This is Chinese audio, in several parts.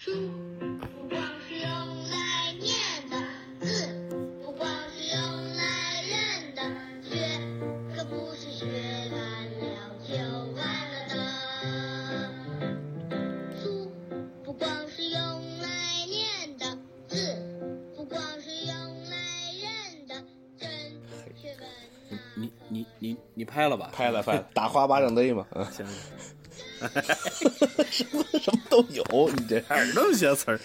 书不光是用来念的，字不光是用来认的，学可不是学完了就完了的。书不光是用来念的，字不光是用来认的，真学问那你你你你拍了吧？拍了拍了，打花巴掌堆嘛，嗯，行，什么什么都有，你这哪儿那么些词儿？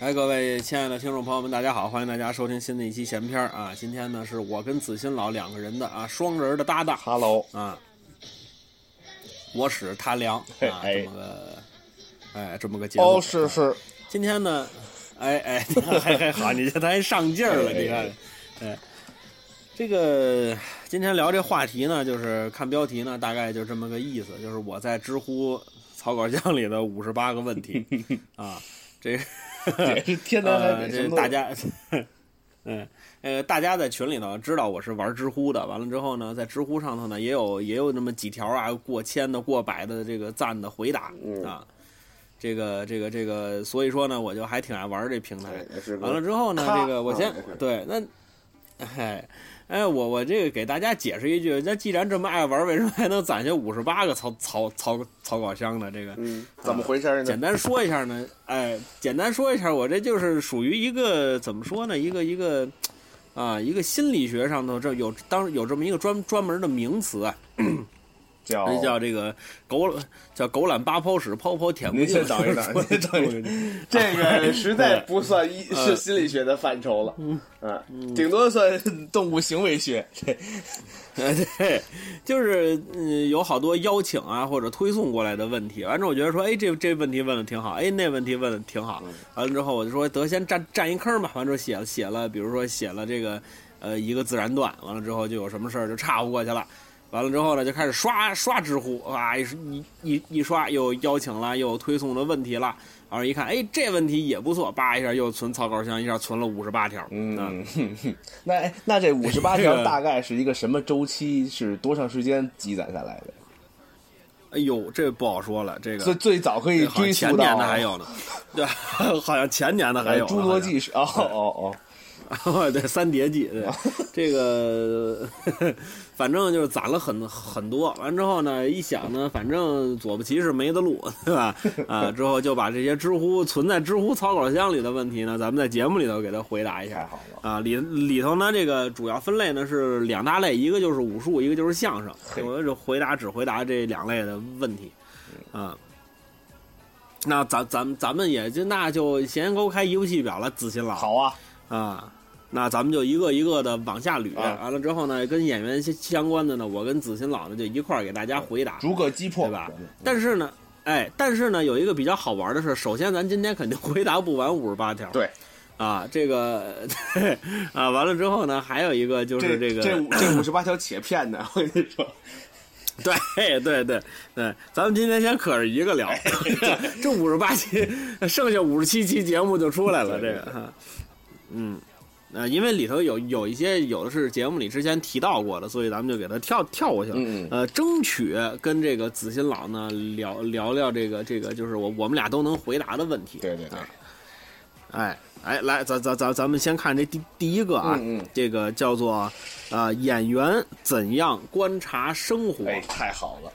哎，各位亲爱的听众朋友们，大家好！欢迎大家收听新的一期闲篇儿啊！今天呢，是我跟子欣老两个人的啊双人的搭档 Hello，啊，我使他凉啊，哎这么个哎这么个节目。哦，是是，今天呢，哎哎，还还好，你这还上劲儿了，你看，哎，这个今天聊这话题呢，就是看标题呢，大概就这么个意思，就是我在知乎草稿箱里的五十八个问题 啊，这这 大家，嗯，呃，大家在群里头知道我是玩知乎的，完了之后呢，在知乎上头呢，也有也有那么几条啊，过千的、过百的这个赞的回答、嗯啊，这个这个这个，所以说呢，我就还挺爱玩这平台。完了之后呢，这个我先对那，哎哎，我我这个给大家解释一句，那既然这么爱玩，为什么还能攒下五十八个草草草草稿箱呢？这个嗯，怎么回事呢？简单说一下呢，哎，简单说一下，我这就是属于一个怎么说呢？一个一个啊，一个心理学上头这有当有这么一个专专门的名词啊，叫这叫这个狗叫狗懒八泡屎，泡泡舔不您净。先等一等，您等一等，这个实在不算一是心理学的范畴了，嗯，顶多算 动物行为学，对，呃，对，就是嗯，有好多邀请啊或者推送过来的问题，完之后我觉得说，哎，这这问题问的挺好，哎，那问题问的挺好，完了之后我就说得先占占一坑吧，完之后写了写了，比如说写了这个呃一个自然段，完了之后就有什么事儿就岔乎过去了。完了之后呢，就开始刷刷知乎，啊，一一一一刷又邀请了，又推送了问题了，然后一看，哎，这问题也不错，叭一下又存草稿箱，一下存了五十八条，啊嗯，哼哼 那哎那这五十八条大概是一个什么周期？是多长时间积攒下来的？哎呦，这不好说了，这个最最早可以追溯到前年的还有呢，对，好像前年的还有呢。侏罗纪是哦哦哦，哦，对，三叠纪，对，这个反正就是攒了很很多。完之后呢，一想呢，反正左不骑是没得录，对吧？啊，之后就把这些知乎存在知乎草稿箱里的问题呢，咱们在节目里头给他回答一下。啊，里里头呢，这个主要分类呢是两大类，一个就是武术，一个就是相声。嘿我就回答只回答这两类的问题，啊。那咱咱咱们也就那就先勾开游戏表了，子欣了好啊，啊。那咱们就一个一个的往下捋，啊完了之后呢，跟演员相相关的呢，我跟子欣老呢就一块儿给大家回答。逐个击破对吧？但是呢，哎，但是呢，有一个比较好玩的是，首先咱今天肯定回答不完五十八条。对。啊，这个对 啊，完了之后呢，还有一个就是这个，这五这五十八条且骗的，我跟你说，对对对对，咱们今天先可着一个聊，这五十八期，剩下五十七期节目就出来了，这个哈，嗯。呃，因为里头有有一些有的是节目里之前提到过的，所以咱们就给它跳跳过去了。呃，争取跟这个子欣老呢聊聊聊这个这个，就是我我们俩都能回答的问题。对对对啊，哎哎，来，咱咱咱咱们先看这第第一个啊，嗯嗯这个叫做啊、演员怎样观察生活。哎，太好了，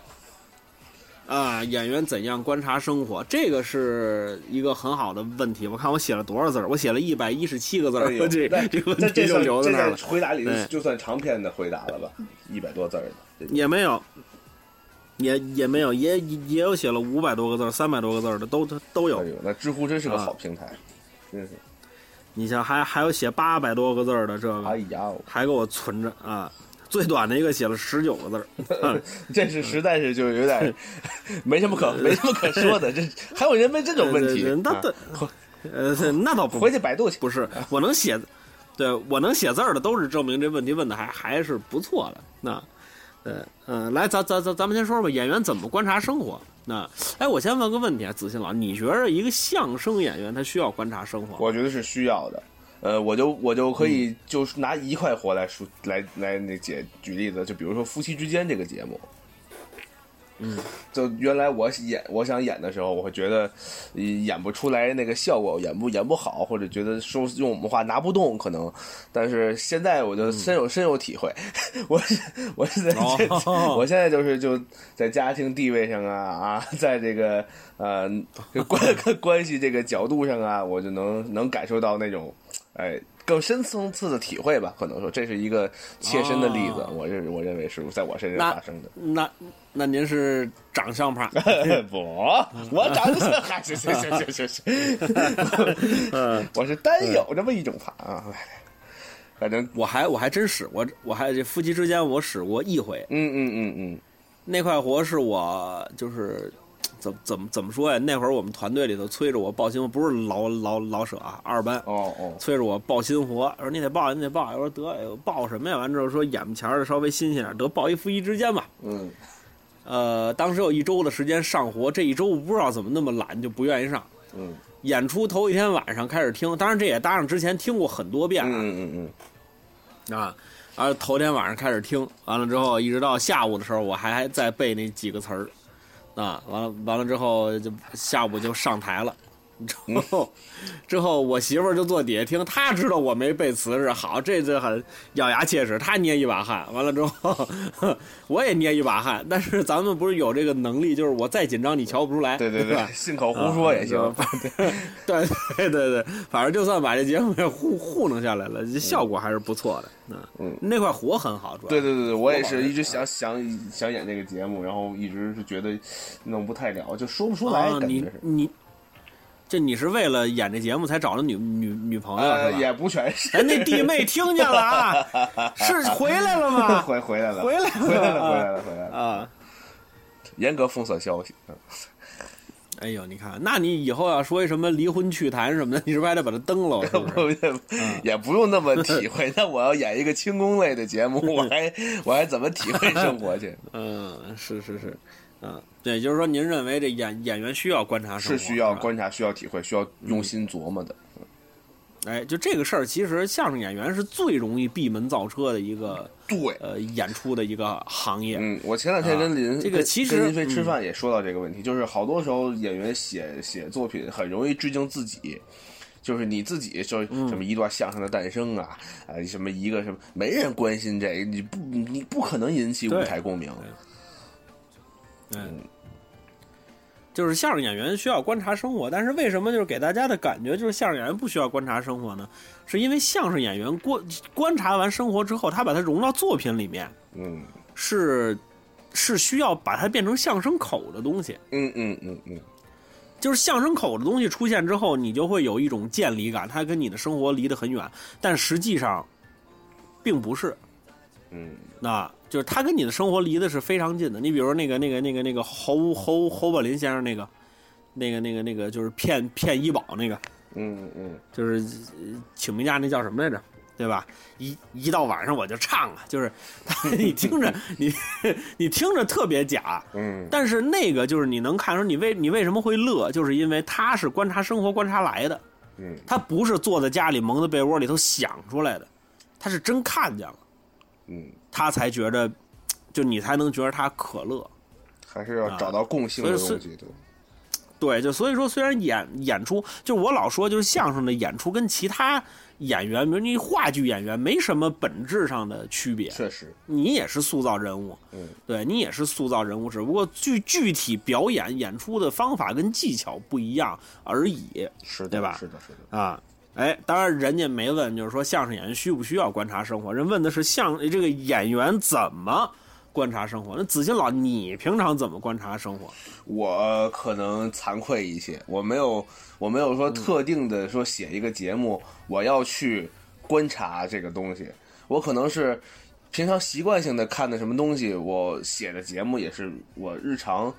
啊，演员怎样观察生活？这个是一个很好的问题。我看我写了多少字儿？我写了一百一十七个字儿，这那这个问题就留在那儿了。回答里对就算长篇的回答了吧，一百多字儿的，也没有，也也没有，也也有写了五百多个字儿、三百多个字儿的，都都都有哎。那知乎真是个啊好平台，真是，你像还还有写八百多个字儿的这哎个，呀，还给我存着啊。最短的一个写了十九个字儿，这是实在是就有点 没什么可没什么可说的，这 还有人问这种问题呃，那呃，那倒不回去百度去，不是，我能写，对我能写字儿的，都是证明这问题问的还还是不错的。那，呃，嗯、来，咱咱咱咱们先说说吧，演员怎么观察生活？那，哎，我先问个问题啊，子欣老，你觉得一个相声演员他需要观察生活吗？我觉得是需要的。呃，我就我就可以就是拿一块活来说来来那解举例子，就比如说夫妻之间这个节目，嗯，就原来我演我想演的时候，我会觉得呃演不出来那个效果，演不演不好，或者觉得说用我们话拿不动可能。但是现在我就深有深有体会，我我是在，哦我现在就是就在家庭地位上啊啊，在这个呃关 关系这个角度上啊，我就能能感受到那种哎。更深层次的体会吧，可能说这是一个切身的例子，哦我认我认为是在我身上发生的。那那您是长相派？不，我长得是还是行行行行行，我是单有这么一种怕啊，反正我还我还真使我我还这夫妻之间我使过一回，嗯嗯嗯嗯那块活是我就是怎怎么怎么说呀？那会儿我们团队里头催着我报新活，不是老老老舍啊，二班哦哦，催着我报新活，说你得报你得报，我说得哎报什么呀？完之后说眼前儿的稍微新鲜点，得报一夫妻之间吧。嗯呃，当时有一周的时间上活，这一周我不知道怎么那么懒，就不愿意上。嗯演出头一天晚上开始听，当然这也搭上之前听过很多遍了、嗯嗯嗯啊。然后头天晚上开始听，完了之后一直到下午的时候，我还在背那几个词儿，啊，完了完了之后就下午就上台了。之后，之后我媳妇儿就坐底下听，她知道我没背词是好，这次很咬牙切齿，她捏一把汗。完了之后，我也捏一把汗。但是咱们不是有这个能力，就是我再紧张你瞧不出来，对对吧对，？信口胡说也行。对 对对对，反正就算把这节目给糊糊弄下来了，这效果还是不错的。嗯嗯那块活很好，主要对对对对，我也是一直想想想演这个节目，然后一直是觉得弄不太了，就说不出来，啊，你。你，这你是为了演这节目才找的女女女朋友呃，是吧？也不全是，咱那弟妹听见了啊，是回来了吗？回回来了，回来了回来了，回来了，回来了，啊！严格封锁消息。嗯哎呦，你看，那你以后要说一什么离婚趣谈什么的，你是不是还得把它登了？是不是？也不用那么体会。那我要演一个轻功类的节目，我还我还怎么体会生活去？嗯，是是是，嗯，对，就是说，您认为这演演员需要观察什么，是需要观察、需要体会、需要用心琢磨的。哎，就这个事儿，其实相声演员是最容易闭门造车的一个对，呃演出的一个行业。嗯，我前两天跟林、啊这个其实跟林飞吃嗯饭也说到这个问题，就是好多时候演员写写作品很容易致敬自己。就是你自己说嗯什么一段相声的诞生啊，啊、什么一个什么，没人关心这个，你不你不可能引起舞台共鸣。嗯，就是相声演员需要观察生活，但是为什么就是给大家的感觉就是相声演员不需要观察生活呢？是因为相声演员观观察完生活之后，他把它融到作品里面，嗯是是需要把它变成相声口的东西。嗯嗯嗯嗯，就是相声口的东西出现之后，你就会有一种渐离感，它跟你的生活离得很远，但实际上并不是。嗯那就是他跟你的生活离的是非常近的。你比如说那个那个那个那个侯侯侯宝林先生那个，那个那个那个就是骗骗医保那个，嗯嗯就是呃请病假那叫什么来着？对吧？一一到晚上我就唱啊，就是 你听着你你听着特别假，嗯但是那个就是你能看出你为你为什么会乐，就是因为他是观察生活观察来的，嗯他不是坐在家里蒙在被窝里头想出来的，他是真看见了，嗯，他才觉得，就你才能觉得他可乐。还是要找到共性的东西，对。对，就所以说，虽然演演出，就是我老说，就是相声的演出跟其他演员，比如你话剧演员，没什么本质上的区别。确实，你也是塑造人物，嗯，对你也是塑造人物，只不过具具体表演演出的方法跟技巧不一样而已是，对吧是的，是的。啊。哎，当然人家没问，就是说相声演员需不需要观察生活，人问的是相这个演员怎么观察生活。那子欣老，你平常怎么观察生活？我可能惭愧一些，我没有，我没有说特定的说写一个节目，我要去观察这个东西。我可能是平常习惯性的看的什么东西，我写的节目也是我日常能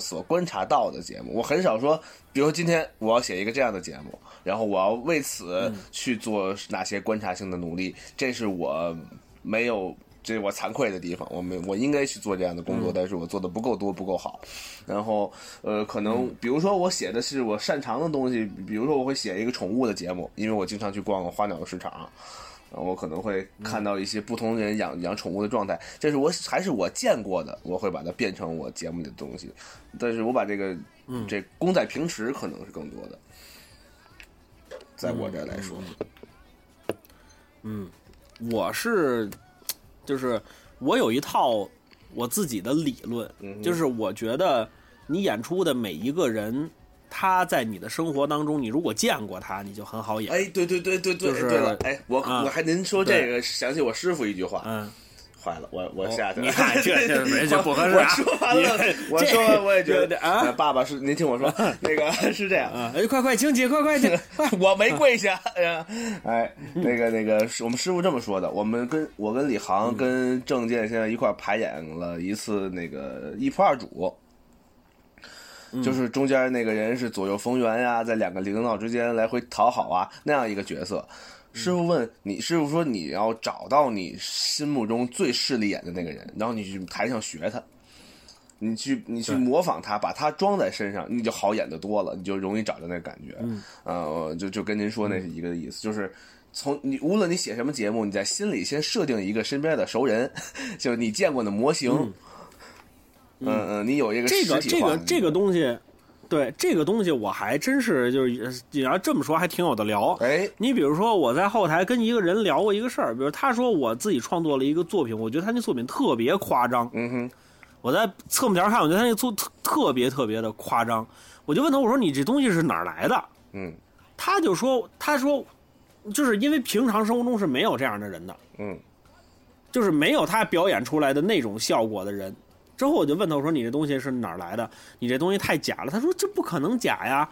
所观察到的节目。我很少说，比如说今天我要写一个这样的节目，然后我要为此去做哪些观察性的努力，这是我没有。这是我惭愧的地方，我没我应该去做这样的工作，但是我做的不够多，不够好。然后呃，可能比如说我写的是我擅长的东西，比如说我会写一个宠物的节目，因为我经常去逛花鸟市场，啊我可能会看到一些不同人养养宠物的状态，这是我还是我见过的，我会把它变成我节目里的东西。但是我把这个，这公在平时可能是更多的，在我这儿来说，嗯我是，就是我有一套我自己的理论，就是我觉得你演出的每一个人，他在你的生活当中，你如果见过他，你就很好演。哎，对对对对对，就是对了，哎，我、啊我还您说这个，想起我师傅一句话，嗯，坏了，我我下去 了。你看这这没这不合适我啊说完了，我说完我也觉得这啊呃爸爸是您听我说，那个 是这样，啊，哎，快快请起，快快请，快 我没跪下。哎呀，哎，那个那个，是我们师傅这么说的。我们跟我跟李航跟郑健现在一块排演了一次那个一仆二主，就是中间那个人是左右逢源呀，在两个领导之间来回讨好啊那样一个角色。师傅问你，师傅说你要找到你心目中最势利眼的那个人，然后你去台上学他。你去你去模仿他，把他装在身上，你就好演的多了，你就容易找到那个感觉。嗯，呃，就就跟您说那是一个意思，就是从你无论你写什么节目，你在心里先设定一个身边的熟人，就是你见过的模型。嗯嗯嗯，你有一个这个这个这个东西，对这个东西我还真是就是你要这么说还挺有的聊。哎，你比如说我在后台跟一个人聊过一个事儿，比如他说我自己创作了一个作品，我觉得他那作品特别夸张。嗯哼，我在侧幕条看，我觉得他那作特特别特别的夸张。我就问他，我说你这东西是哪儿来的？嗯他就说，他说，就是因为平常生活中是没有这样的人的，嗯就是没有他表演出来的那种效果的人。之后我就问他，我说你这东西是哪儿来的？你这东西太假了。他说这不可能假呀。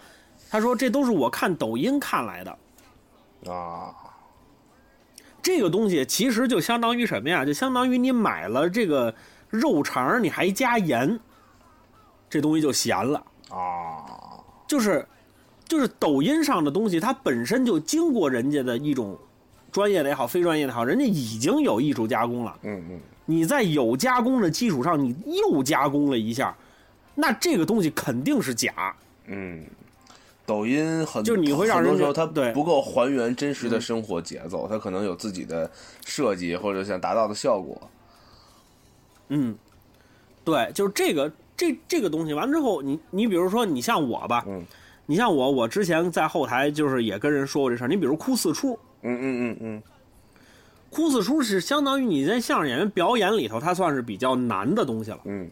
他说这都是我看抖音看来的。啊，这个东西其实就相当于什么呀？就相当于你买了这个肉肠，你还加盐，这东西就咸了。啊，就是就是抖音上的东西，它本身就经过人家的一种专业的也好，非专业的也好，人家已经有艺术加工了。嗯嗯，你在有加工的基础上，你又加工了一下，那这个东西肯定是假。嗯，抖音很就你会让人很多时候它对不够还原真实的生活节奏，它可能有自己的设计或者想达到的效果。嗯，对，就是这个这这个东西完了之后，你你比如说你像我吧，嗯，你像我，我之前在后台就是也跟人说过这事儿。你比如哭四出，嗯嗯嗯嗯，哭四出是相当于你在相声演员表演里头，它算是比较难的东西了。嗯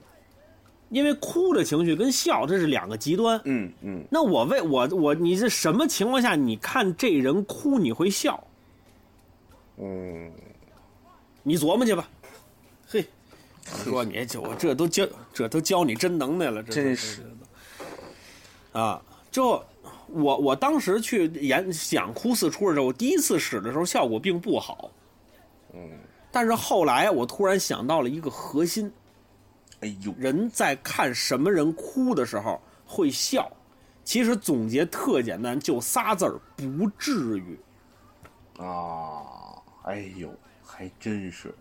因为哭的情绪跟笑这是两个极端。嗯嗯那我为我我你是什么情况下你看这人哭你会笑？嗯，你琢磨去吧。嘿，说你这我这都教这都教你真能耐了，这真是的啊！就我我当时去演想哭四出的时候，我第一次使的时候效果并不好。嗯，但是后来我突然想到了一个核心：哎呦，人在看什么人哭的时候会笑。其实总结特简单，就仨字儿：不至于。啊，哎呦，还真是，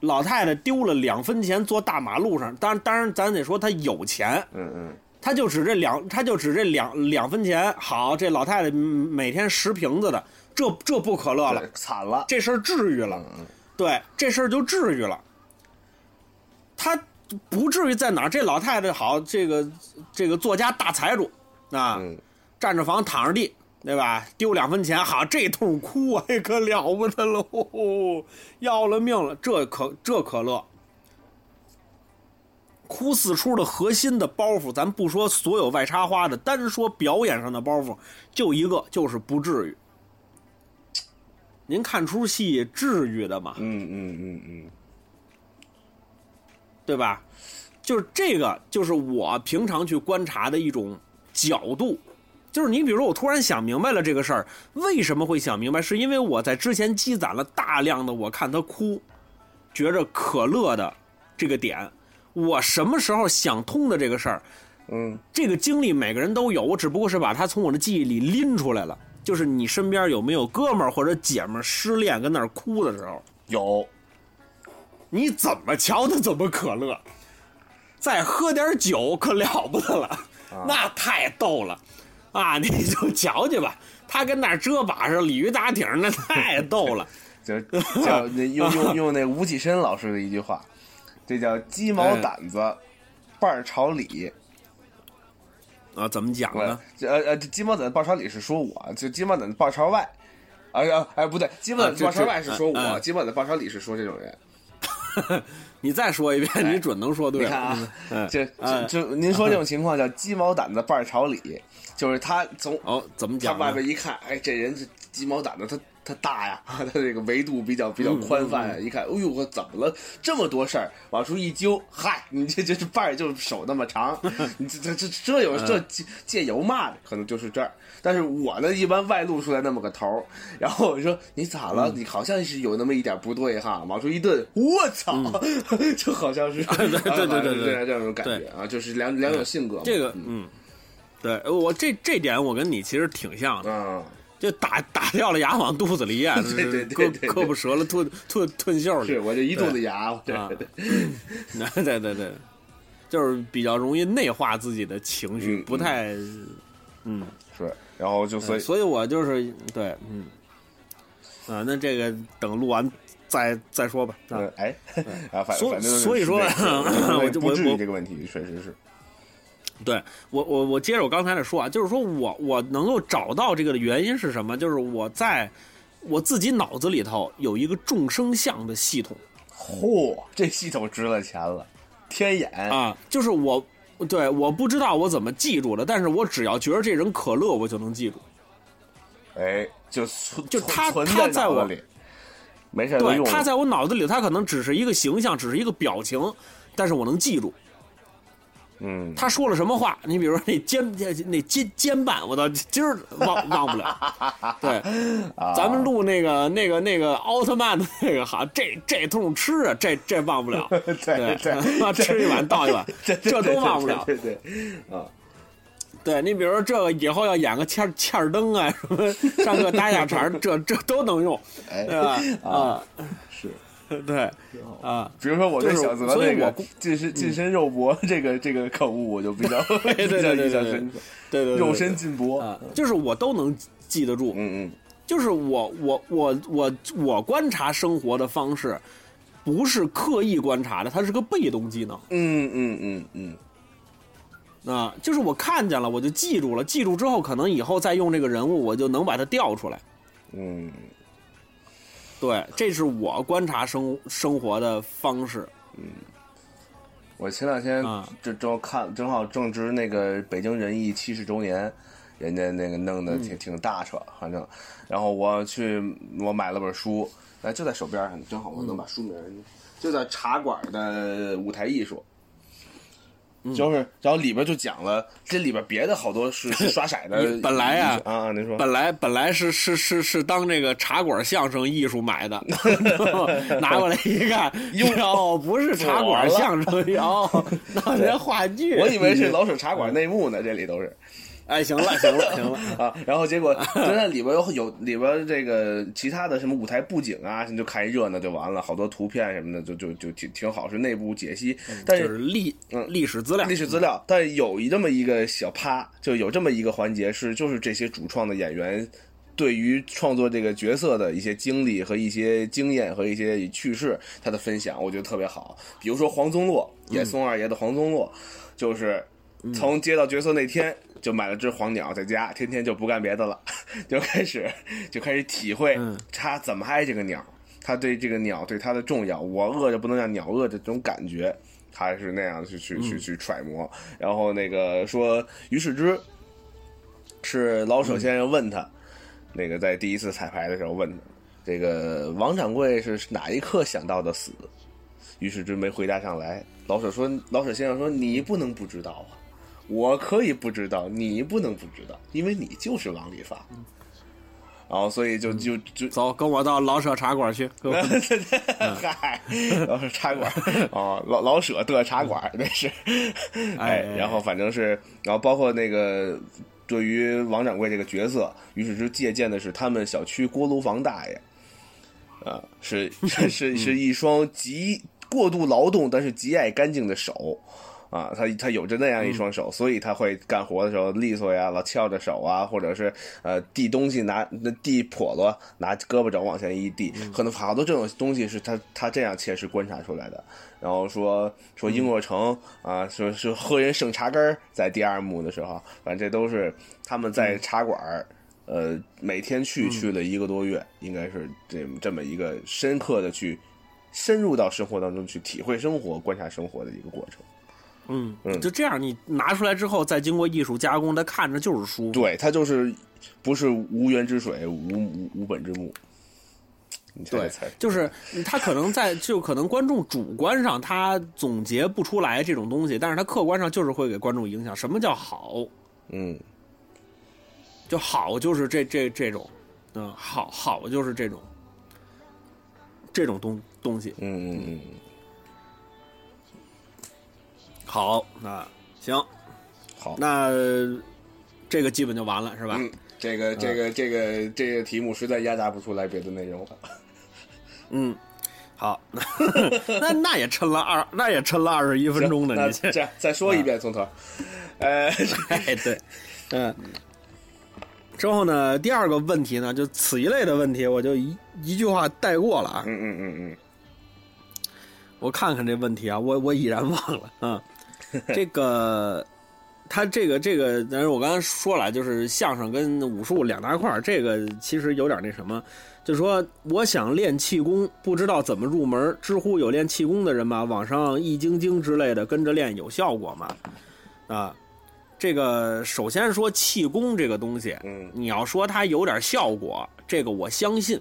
老太太丢了两分钱坐大马路上，当然当然咱得说她有钱，嗯嗯她就指这两，她就指这两两分钱。好，这老太太嗯每天拾瓶子的，这这不可乐了，，惨了，这事儿治愈了。对，这事儿就治愈了。他不至于在哪儿？这老太太好，这个这个作家大财主啊，嗯占着房躺着地，对吧？丢两分钱，好，这通哭，哎，可了不得喽，哦要了命了，这可这可乐。哭四出的核心的包袱，咱不说所有外插花的，单说表演上的包袱，就一个，就是不至于。您看出戏至于的吗？嗯嗯嗯嗯，对吧？就是这个，就是我平常去观察的一种角度。就是你比如说，我突然想明白了这个事儿，为什么会想明白？是因为我在之前积攒了大量的我看他哭，觉着可乐的这个点，我什么时候想通的这个事儿，嗯这个经历每个人都有，我只不过是把它从我的记忆里拎出来了。就是你身边有没有哥们儿或者姐们儿失恋跟那儿哭的时候，有，你怎么瞧他怎么可乐，再喝点酒可了不得了，那太逗了，啊，你就瞧去吧，他跟那儿遮把式鲤鱼打挺，那太逗了。就叫 那用用用那吴启深老师的一句话，这叫鸡毛掸子半儿朝里。啊，怎么讲呃呢？这呃呃，这鸡毛掸子半儿朝里是说我，就鸡毛掸子半儿朝外。哎呀，哎不对，鸡毛掸子半儿朝外是说我，鸡毛掸子半儿朝里是说这种人。你再说一遍，你准能说对。你看啊，嗯这哎这就您说这种情况叫鸡毛掸子半儿朝里，就是他从哦，怎么讲他外？边一看，哎，这人是鸡毛掸子，他他大呀，他这个维度比较比较宽泛呀。一看，哎呦，我怎么了？这么多事儿，往出一揪，嗨，你这这这瓣儿就是手那么长，你这这这这有这借借油嘛的，可能就是这儿。但是我呢，一般外露出来那么个头儿，然后我说你咋了？你好像是有那么一点不对哈，往出一顿，我操，就好像是对对对对对对这种感觉啊，就是两两种性格嘛。这个，嗯，对我这这点我跟你其实挺像的，啊，就打打掉了牙往肚子里 咽，对对对胳胳膊折了吞吞吞袖里。是，我这一肚子牙，对啊。对。对 对。对对，就是比较容易内化自己的情绪，嗯不太，嗯，是，然后就所以所以我就是对，嗯，啊，那这个等录完再再说吧。啊。呃，哎，啊，反所所以说我就我我这个问题，确实是，对我我我接着我刚才的说啊，就是说我我能够找到这个的原因是什么？就是我在我自己脑子里头有一个众生相的系统嚯，这系统值了钱了，天眼，啊，就是我对我不知道我怎么记住的，但是我只要觉得这人可乐，我就能记住。哎，就存就他存他在我里，没事对，他在我脑子里，他可能只是一个形象，只是一个表情，但是我能记住嗯，他说了什么话。你比如说那肩那肩肩膀，我到今儿忘忘不了。对，啊咱们录那个那个那个奥特曼的那个，好，这这通吃啊，这这忘不了。对 对对，吃一碗倒一碗，这这都忘不了。对对对，啊，对你比如说这个以后要演个欠儿欠儿灯啊，什么上课搭下茬，这这都能用，哎对吧？啊，是。对啊，比如说我对就是小泽那个所以我近身近身肉搏这个这个口误，我就比较 对对比较印象对对对深刻，对对对，肉身劲搏，啊，就是我都能记得住，嗯嗯，就是我我我我我观察生活的方式，不是刻意观察的，它是个被动技能嗯嗯嗯嗯，啊，就是我看见了我就记住了，记住之后可能以后再用这个人物，我就能把它调出来。嗯，对，这是我观察生生活的方式。嗯我前两天啊这正看，正好正值那个北京人艺七十周年，人家那个弄得挺挺大扯，反正，然后我去我买了本书，哎，就在手边上，正好我能把书名儿，就在茶馆的舞台艺术。就是，然后里边就讲了，这里边别的好多是是刷色的。本来啊啊，啊您说，本来本来是是是是当这个茶馆相声艺术买的，拿过来一看，哟，不是茶馆相声，哟，那是话剧。我以为是老舍茶馆内幕呢，这里都是。哎，行了行了行了，啊，然后结果 就在里边有有里边这个其他的什么舞台布景啊，你就看一热闹就完了，好多图片什么的就就就挺挺好，是内部解析，但就是是历嗯历史资料历史资料，但是有一这么一个小趴，就有这么一个环节是就是这些主创的演员。对于创作这个角色的一些经历和一些经验和一些趣事，他的分享，我觉得特别好。比如说黄宗洛演宋二爷的黄宗洛，就是从接到角色那天就买了只黄鸟，在家天天就不干别的了，就开始就开始体会嗯他怎么爱这个鸟，他对这个鸟对他的重要，我饿着不能让鸟饿着这种感觉，他是那样去去去去揣摩。然后那个说于是之是老舍先生问他，那个在第一次彩排的时候问他，这个王掌柜是哪一刻想到的死？于是之没回答上来。老舍说，老舍先生说你不能不知道啊，我可以不知道，你不能不知道，因为你就是王利发。然后所以就就就走，跟我到老舍茶馆去。嗨，老舍茶馆哦，老老舍的茶馆那是，哎，然后反正是，然后包括那个对于王掌柜这个角色，于是之借鉴的是他们小区锅炉房大爷，啊，是 是是是一双极过度劳动但是极爱干净的手。啊，他他有着那样一双手，所以他会干活的时候利索呀，老翘着手啊，或者是呃递东西拿那递笸箩，拿胳膊肘往前一递，可能好多这种东西是他他这样切实观察出来的。然后说说英若诚啊，说说喝人剩茶根儿，在第二幕的时候，反正这都是他们在茶馆儿。呃，每天去去了一个多月，应该是这这么一个深刻的去深入到生活当中去体会生活、观察生活的一个过程。嗯嗯就这样，你拿出来之后，再经过艺术加工，它看着就是舒服。对，它就是不是无源之水，无无无本之木。你猜对，就是他可能在，就可能观众主观上他总结不出来这种东西，但是他客观上就是会给观众影响。什么叫好？嗯就好就是这这这种，嗯，好好就是这种，这种东东西。嗯嗯嗯，好，那行，好，那这个基本就完了，是吧？嗯，这个这个这个这个题目实在压榨不出来别的内容了。嗯，好，那那也撑了二，那也撑了二十一分钟呢。你这，这样再说一遍，从头。呃，哎，对，嗯。之后呢，第二个问题呢，就此一类的问题，我就一一句话带过了啊。嗯嗯嗯嗯，我看看这问题啊，我我已然忘了啊。这个，他这个这个，但是我刚才说了，就是相声跟武术两大块儿这个其实有点那什么，就说我想练气功，不知道怎么入门。知乎有练气功的人吗？网上易筋经之类的跟着练有效果吗？啊，这个首先说气功这个东西，嗯你要说它有点效果，这个我相信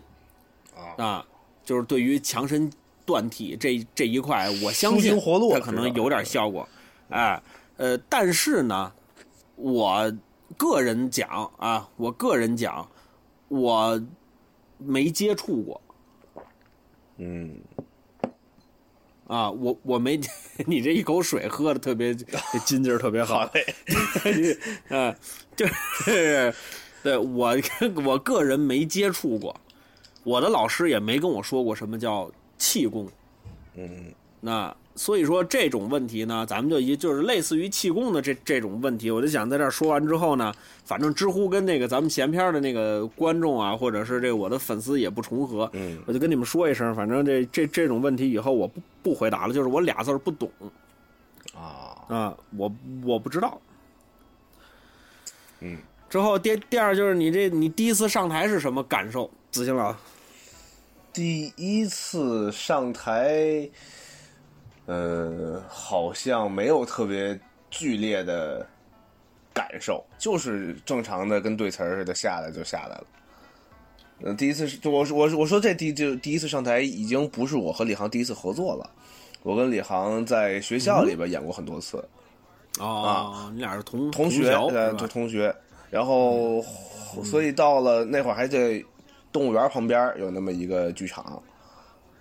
啊，啊，就是对于强身断体这这一块，我相信它可能有点效果，哎，呃，但是呢，我个人讲啊，我个人讲，我没接触过嗯，啊，我我没，你这一口水喝的特别，这筋劲儿特别好好，嘞，嗯，就是，对我我个人没接触过，我的老师也没跟我说过什么叫气功。嗯那所以说这种问题呢，咱们就一就是类似于气功的这这种问题，我就想在这儿说完之后呢，反正知乎跟那个咱们闲篇的那个观众啊，或者是这我的粉丝也不重合，嗯我就跟你们说一声，反正这这这种问题以后我不不回答了，就是我俩字儿不懂啊，啊，我我不知道。嗯，之后第第二就是你这你第一次上台是什么感受？子欣老，第一次上台，呃，好像没有特别剧烈的感受，就是正常的跟对词儿似的下来就下来了。嗯、第一次是就我我我说这第就第一次上台已经不是我和李航第一次合作了，我跟李航在学校里边演过很多次，啊，你俩是同同学学，呃，是吧？同同学，然后、所以到了那会儿还在动物园旁边有那么一个剧场，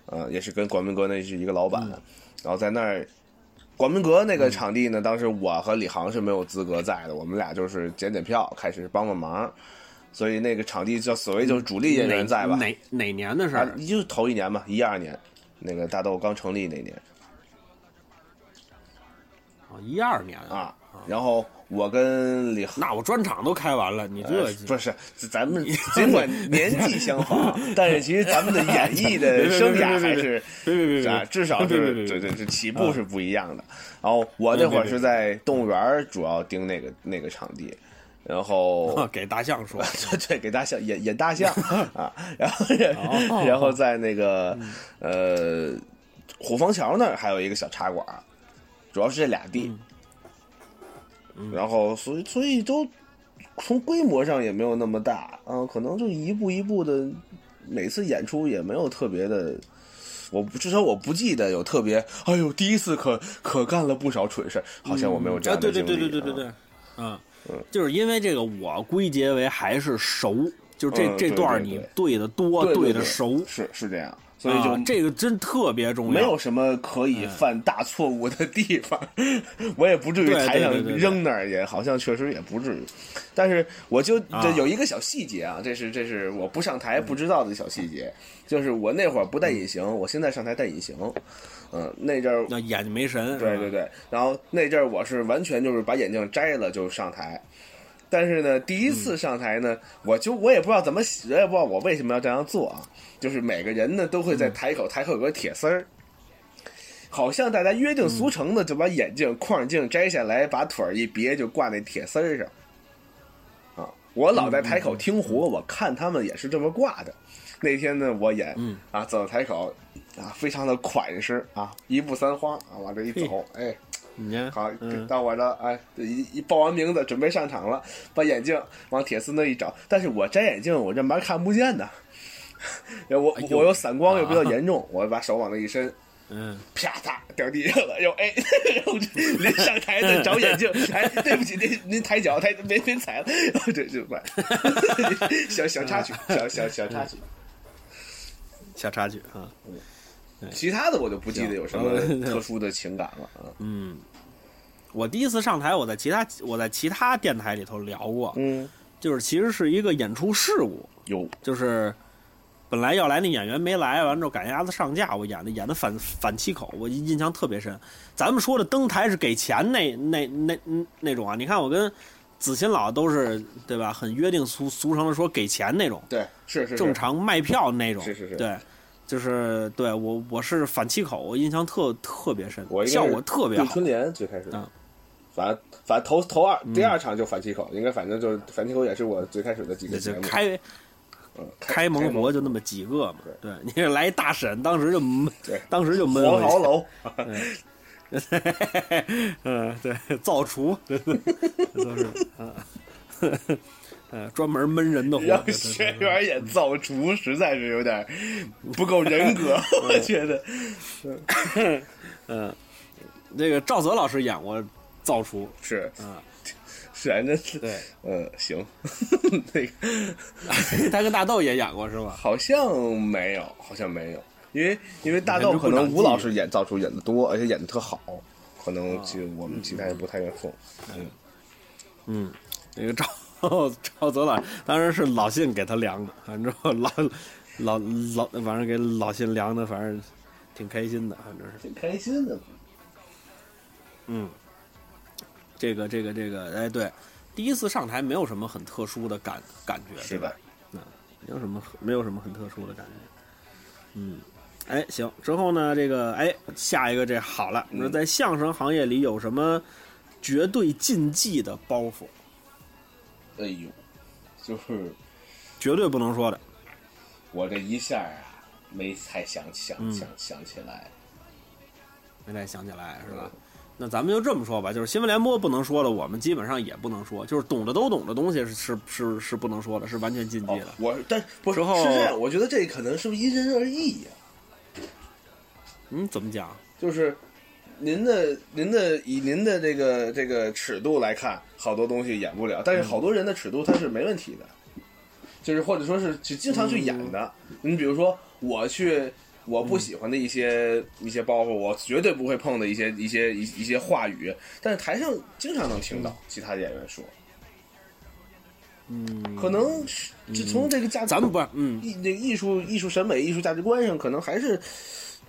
呃，也是跟广明哥那是一个老板，然后在那儿。广明阁那个场地呢，当时我和李航是没有资格在的，我们俩就是捡捡票，开始帮帮忙，所以那个场地叫所谓就是主力演员在吧？哪哪年的事啊儿？，就是头一年嘛，一二年，那个大豆刚成立那年啊，一二年啊，然后我跟李航。那我专场都开完了，你这呃不是，咱们 尽管年纪相仿，但是其实咱们的演艺的生涯还是啊，至少是对对，这起步是不一样的。然后我那会儿是在动物园主要盯那个那个场地，然后 给大象说，对对，给大象演演大象啊，然后哦然后在那个呃虎坊桥那儿还有一个小茶馆，主要是这俩地，然后所以所以都从规模上也没有那么大啊，可能就一步一步的，每次演出也没有特别的。我至少我不记得有特别，哎呦，第一次可可干了不少蠢事儿好像我没有这啊，样的对对。对对对对啊对，嗯，就是因为这个，我归结为还是熟，就是这嗯这段你对的多，对对对的熟，是是这样。所以就啊这个真特别重要。没有什么可以犯大错误的地方，我也不至于台上扔那儿，也好像确实也不至于。但是我就啊这有一个小细节啊，这是这是我不上台不知道的小细节，就是我那会儿不戴隐形，我现在上台戴隐形。嗯，那阵儿那眼睛没神。对对对，然后那阵儿我是完全就是把眼镜摘了就上台，但是呢，第一次上台呢，我就我也不知道怎么，我也不知道我为什么要这样做啊，就是每个人呢都会在台口，台口有个铁丝儿。好像大家约定俗成的就把眼镜框镜摘下来，把腿儿一别就挂那铁丝儿上。啊，我老在台口听活，我看他们也是这么挂的。那天呢，我演啊走到台口啊，非常的款式啊，一步三花啊，往这一走，哎，你看，好嗯，到我这，哎，一一报完名字，准备上场了，把眼镜往铁丝那一找，但是我摘眼镜，我这门看不见呢。我哎呦我有散光又比较严重，我把手往那一伸，嗯，啪嗒掉地上了，又哎，然后就临上台再找眼镜，哎，对不起，您您抬脚抬没没踩了，然后这就怪，小小插曲，小小小插曲，小插曲啊。其他的我就不记得有什么特殊的情感了啊。我第一次上台，我在其他我在其他电台里头聊过，嗯，就是其实是一个演出事故，有。就是本来要来那演员没来，完之后赶鸭子上架，我演的演的反反七口，我印象特别深。咱们说的登台是给钱那那那那那种啊，你看我跟子欣老都是对吧？很约定俗俗成的说给钱那种，对，是是是正常卖票那种，是是是对。就是对我我是反七口，我印象特特别深我，效果特别好对春。联最开始，嗯反正反正头头二第二场就反七口，应该反正就是反七口也是我最开始的几个节目。开蒙活就那么几个嘛，对你这来一大婶，当时就闷对，当时就闷黄回去豪楼，嗯，对，造厨，这 都是啊，呃，专门闷人的活。让对学员演造厨，实在是有点不够人格，我觉得。嗯，那个赵泽老师演过造厨，是啊，是啊，那是对，嗯，行，那个 他跟大豆也演过是吧？好像没有，好像没有，因为因为大豆可能吴老师演造出演的多，而且演的特好，可能就我们其他人不太愿碰。嗯，嗯，那个赵赵泽老当时是老信给他量的，反正老老老反正给老信量的，反正挺开心的，反正是。挺开心的。嗯，这个这个这个，哎，对，第一次上台没有什么很特殊的感感觉，是对吧的？嗯，没有什么没有什么很特殊的感觉。嗯，哎，行，之后呢，这个哎，下一个这好了，你说在相声行业里有什么绝对禁忌的包袱？哎呦，就是绝对不能说的。我这一下啊，没太想想嗯想想起来。没太想起来是吧？那咱们就这么说吧，就是新闻联播不能说的，我们基本上也不能说，就是懂的都懂的东西是是是是不能说的，是完全禁忌哦的。，我但不是这样，我觉得这可能是不是因人而异呀、嗯，怎么讲？就是您的您的以您的这个这个尺度来看，好多东西演不了，但是好多人的尺度他是没问题的，就是或者说是是经常去演的。你比如说我去。我不喜欢的一些、一些包袱，我绝对不会碰的一些一些一一些话语，但是台上经常能听到其他演员说，嗯，可能是就从这个价值，咱们不是，嗯，艺那个艺术艺术审美、艺术价值观上，可能还是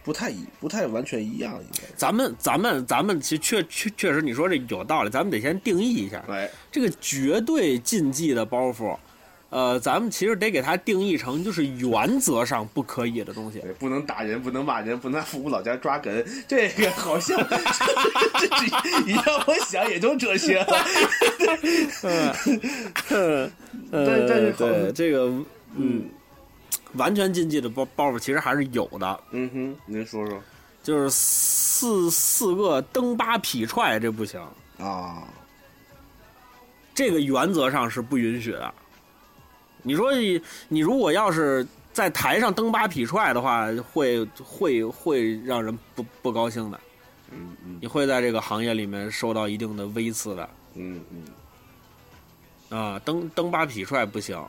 不太一不太完全一样，应该。咱们咱们咱们其实确确确实你说这有道理，咱们得先定义一下对，这个绝对禁忌的包袱。呃，咱们其实得给它定义成就是原则上不可以的东西。对，不能打人，不能骂人，不能拿父母老家抓哏，这个好像 你让我想也就这些了。呃，但但是好对这个，嗯，完全禁忌的包包袱其实还是有的，嗯哼，您说说就是四四个蹬八劈踹这不行，啊？这个原则上是不允许的。你说你你如果要是在台上蹬八劈踹的话，会会会让人不不高兴的，嗯嗯你会在这个行业里面受到一定的微刺的嗯嗯，啊。蹬蹬八劈踹不行，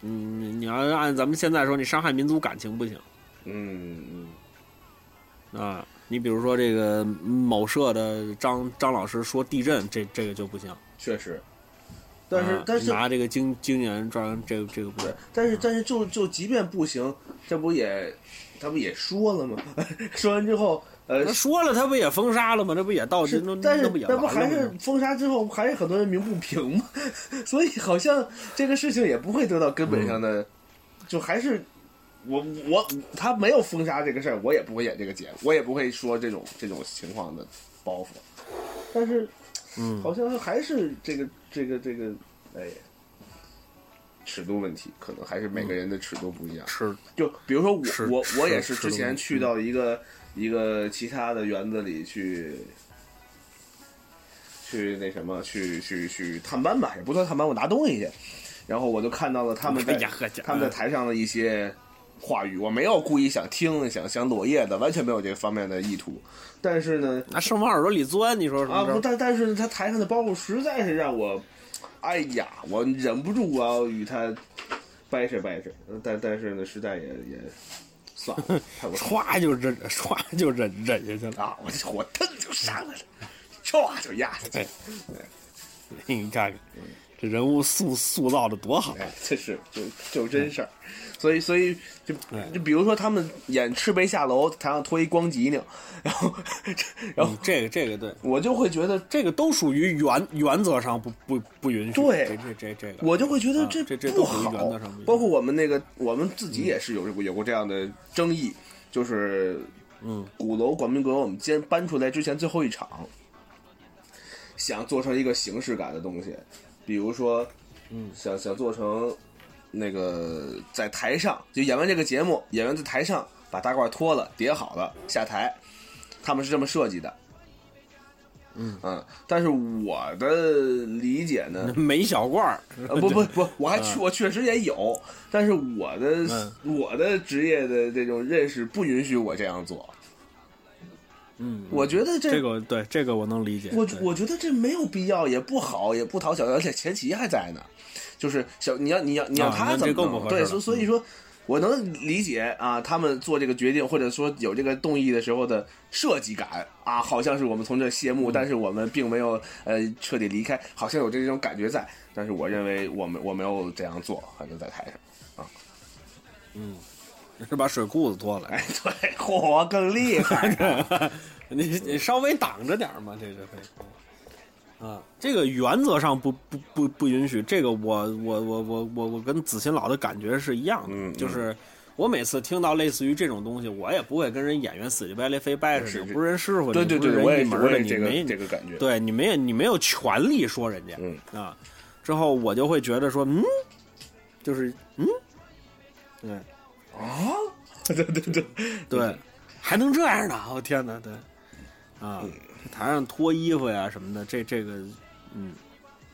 嗯，你要按咱们现在说，你伤害民族感情不行嗯嗯，啊。你比如说这个某社的张张老师说地震，这这个就不行。确实。但是、啊但是拿这个经经纪人装这个这个不对。，但是但是就就即便不行，这不也他不也说了吗？说完之后，呃，说了，他不也封杀了吗？这不也到是那，但是那不不还是？封杀之后，还是很多人鸣不平吗？所以好像这个事情也不会得到根本上的，就还是我我他没有封杀这个事儿，我也不会演这个节目，我也不会说这种这种情况的包袱。但是，嗯。好像还是这个这个这个，哎，尺度问题，可能还是每个人的尺度不一样。是。就比如说我我我也是是之前去到一个一个其他的园子里去去那什么去去去探班吧，也不算探班，我拿东西去，然后我就看到了他们在 他们在台上的一些话语，我没有故意想听想想裸叶的，完全没有这方面的意图，但是呢那生往耳朵里钻，你说什啊不，但但是呢，他台上的包袱实在是让我，哎呀，我忍不住我要与他掰扯掰扯，呃但但是呢，实在也也算了，太过分歘就忍，歘就忍忍下去了。啊！我这火腾就上来了，唰就压下去。你看看，这人物塑塑造的多好。哎，这是就就真事儿，所以所以就哎就比如说他们演赤背下楼，台上脱一光脊梁，然后然后嗯这个这个对，我就会觉得，这个都属于原原则上不不不允许。对这这这这个，我就会觉得啊这这不都属于好原则上不。包括我们那个我们自己也是有有过这样的争议，就是嗯鼓楼广明阁我们今天搬出来之前最后一场，想做成一个形式感的东西，比如说，嗯，想想做成那个在台上就演完这个节目，演员在台上把大褂脱了叠好了下台，他们是这么设计的。嗯。但是我的理解呢，没小褂儿，呃，不不不，我还确我确实也有，但是我的、嗯。我的职业的这种认识不允许我这样做。嗯，我觉得这这个对这个我能理解。我我觉得这没有必要，也不好，也不讨巧，而且前妻还在呢。就是小你要你要你要啊他怎么弄？对，所所以说，我能理解啊，他们做这个决定，或者说有这个动议的时候的设计感啊，好像是我们从这谢嗯幕，但是我们并没有呃彻底离开，好像有这种感觉在。但是我认为我们我没有这样做，反正在台上。是把水裤子脱了，哎，对，嚯，更厉害。你你稍微挡着点嘛，这个可以。啊，这个原则上不不不不允许。这个我我我我我我跟子欣老的感觉是一样的，就是我每次听到类似于这种东西，我也不会跟人演员死乞白赖非掰扯，是你不是人师傅，对对对，我也一门的，我也这个你没这个感觉。对你没有你没有权利说人家，嗯啊，之后我就会觉得说，嗯，就是嗯，对 啊，对对对，对，还能这样呢？我、天哪，对，啊，嗯。台上脱衣服呀什么的，这这个，嗯，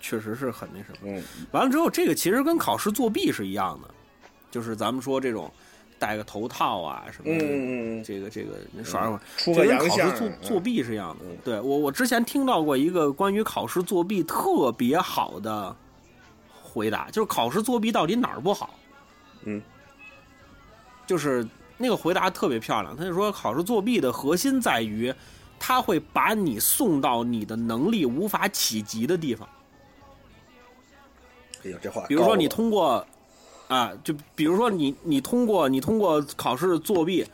确实是很那什么。嗯。完了之后，这个其实跟考试作弊是一样的，就是咱们说这种戴个头套啊什么的，嗯嗯嗯。这个这个耍耍，出这跟考个洋相试作嗯作弊是一样的。嗯。对我我之前听到过一个关于考试作弊特别好的回答，就是考试作弊到底哪儿不好？嗯，就是那个回答特别漂亮，他就说考试作弊的核心在于，他会把你送到你的能力无法企及的地方。哎呀，这话比如说你通过啊，就比如说你你通过你通过考试作弊，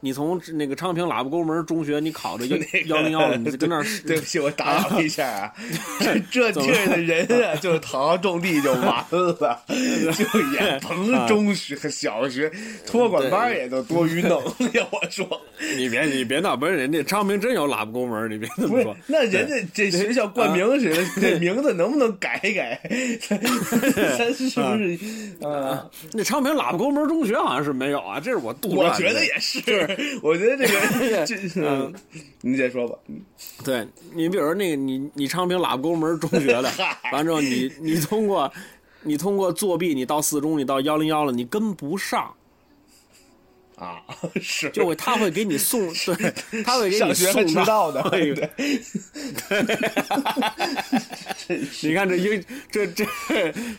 你从那个昌平喇叭沟门中学你考的幺那个幺零幺，你就跟那儿 对不起，我打扰一下啊，这这 地儿的人啊，就是好好种地就完了，就也甭中学、小学，托管班也都多余弄。要我说，你别你别闹，不是人家昌平真有喇叭沟门，你别这么说。那人家这学校冠名似的，这名字能不能改一改？咱是不是啊？那昌平喇叭沟门中学好像是没有啊，这是我杜我撰的。觉得也是，我觉得这个 这嗯，你先说吧。嗯对你，比如说那个你你昌平喇叭沟门中学的，完之后你你通过你通过作弊，你到四中，你到幺零幺了，你跟不上，啊，是就会他会给你送，对，他会给你送迟到的，哎呦对，你看这英这这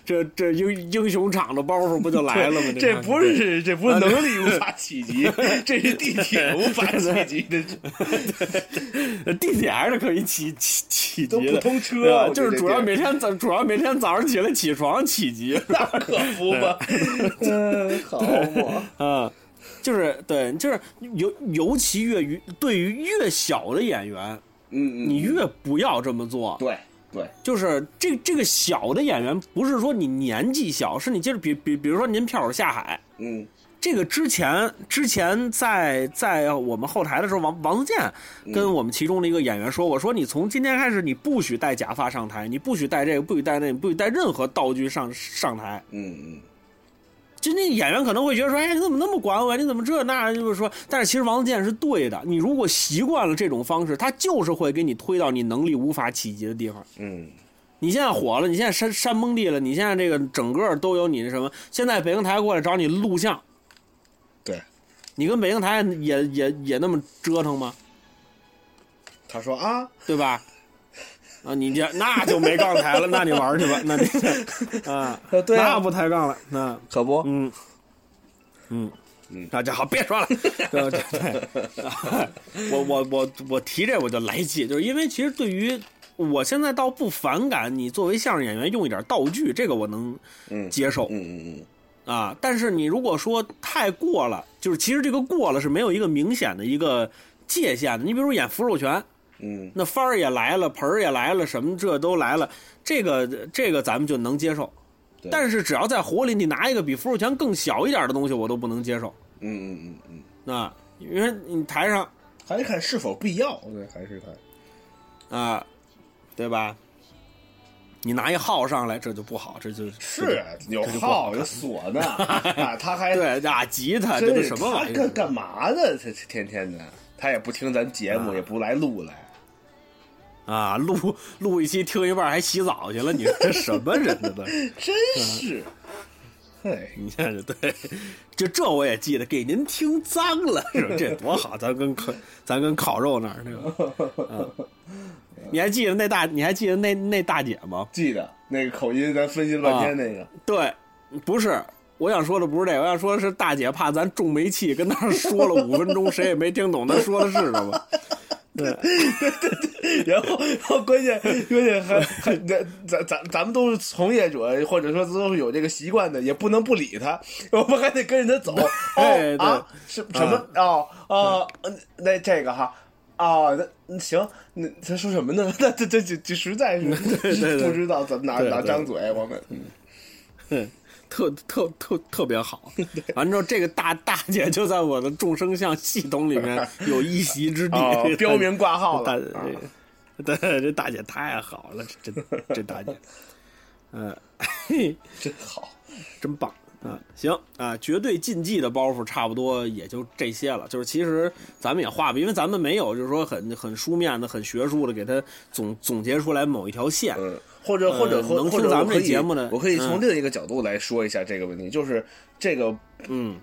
这这英英雄场的包袱不就来了吗？这不是这不是能力无法企及，这是地铁无法企及的，地铁还是可以起起起都不通车就是主要每天早主要每天早上起来起床起急那可不嘛。真，好嘛。啊，就是对，就是尤尤其越于对于越小的演员，嗯嗯，你越不要这么做。对对，就是这这个小的演员，不是说你年纪小，是你就是比比比如说您票手下海，嗯这个之前之前在在我们后台的时候，王王自健跟我们其中的一个演员说我，说你从今天开始，你不许戴假发上台，你不许戴这个，不许戴那个，不许戴任何道具上上台。嗯嗯，就那演员可能会觉得说，哎，你怎么那么管我呀？你怎么这那？就是说，但是其实王自健是对的。你如果习惯了这种方式，他就是会给你推到你能力无法企及的地方。嗯你现在火了，你现在山山崩地了，你现在这个整个都有你那什么？现在北京台过来找你录像，对，你跟北京台也也也那么折腾吗？他说啊，对吧？啊，你这那就没杠台了，那你玩去吧，那你啊，对啊那不抬杠了，那可不，嗯嗯嗯大家好，别说了。对对对，啊 我我我我提这我就来气，就是因为其实对于我现在倒不反感你作为相声演员用一点道具，这个我能嗯接受。嗯嗯嗯啊，但是你如果说太过了，就是其实这个过了是没有一个明显的一个界限的。你比如演扶手拳，嗯那幡儿也来了，盆儿也来了，什么这都来了，这个这个咱们就能接受。但是只要在火里你拿一个比扶手墙更小一点的东西，我都不能接受。嗯嗯嗯嗯，那，因为你台上还得看是否必要，对，还是看。啊，对吧？你拿一号上来，这就不好，这就是是有号有锁呢 啊，他还对啊，吉他这是都什么他玩意儿？干干嘛呢？他天天的，他也不听咱节目，啊也不来录来。啊，录录一期听一半还洗澡去了，你说这什么人呢？都 真是，嘿，你看这对，就这我也记得，给您听脏了，是吧？这多好，咱跟烤咱跟烤肉那儿那个，啊，你还记得那大你还记得那那大姐吗？记得那个口音，咱分析半天那个。对，不是。我想说的不是这个，我想说的是大姐怕咱中煤气，跟那儿说了五分钟，谁也没听懂她说的是什么。对，然后，然后关键关键还还咱咱咱咱们都是从业者，或者说都是有这个习惯的，也不能不理他，我们还得跟着他走。哦啊，是什么？哦哦，那这个哈。哦，那行，那他说什么呢？那这这这这实在是不知道怎么哪哪张嘴，我们嗯特特特特别好。完之后，这个大大姐就在我的众生相系统里面 有一席之地，哦 标明挂号大了。啊对，这大姐太好了，这这这大姐，嗯、真好，真棒啊！行啊，绝对禁忌的包袱差不多也就这些了。就是其实咱们也画吧，因为咱们没有就是说很很书面的、很学术的给它总总结出来某一条线。嗯，或者或者呃或或者咱们我可以这节目呢我可以从嗯另一个角度来说一下这个问题，就是这个嗯，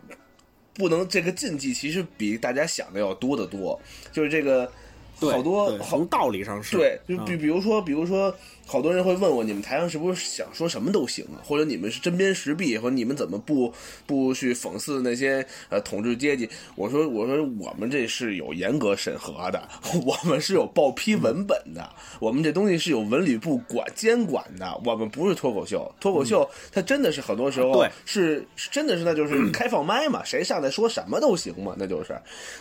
不能这个禁忌其实比大家想的要多得多，就是这个好多从道理上是对，就啊比比如说比如说，好多人会问我，你们台上是不是想说什么都行啊？或者你们是针砭时弊，或者你们怎么不不去讽刺那些呃统治阶级？我说我说我们这是有严格审核的，我们是有报批文本的，我们这东西是有文旅部管监管的，我们不是脱口秀。脱口秀它真的是很多时候是真的是那就是 开放麦嘛，谁上来说什么都行嘛，那就是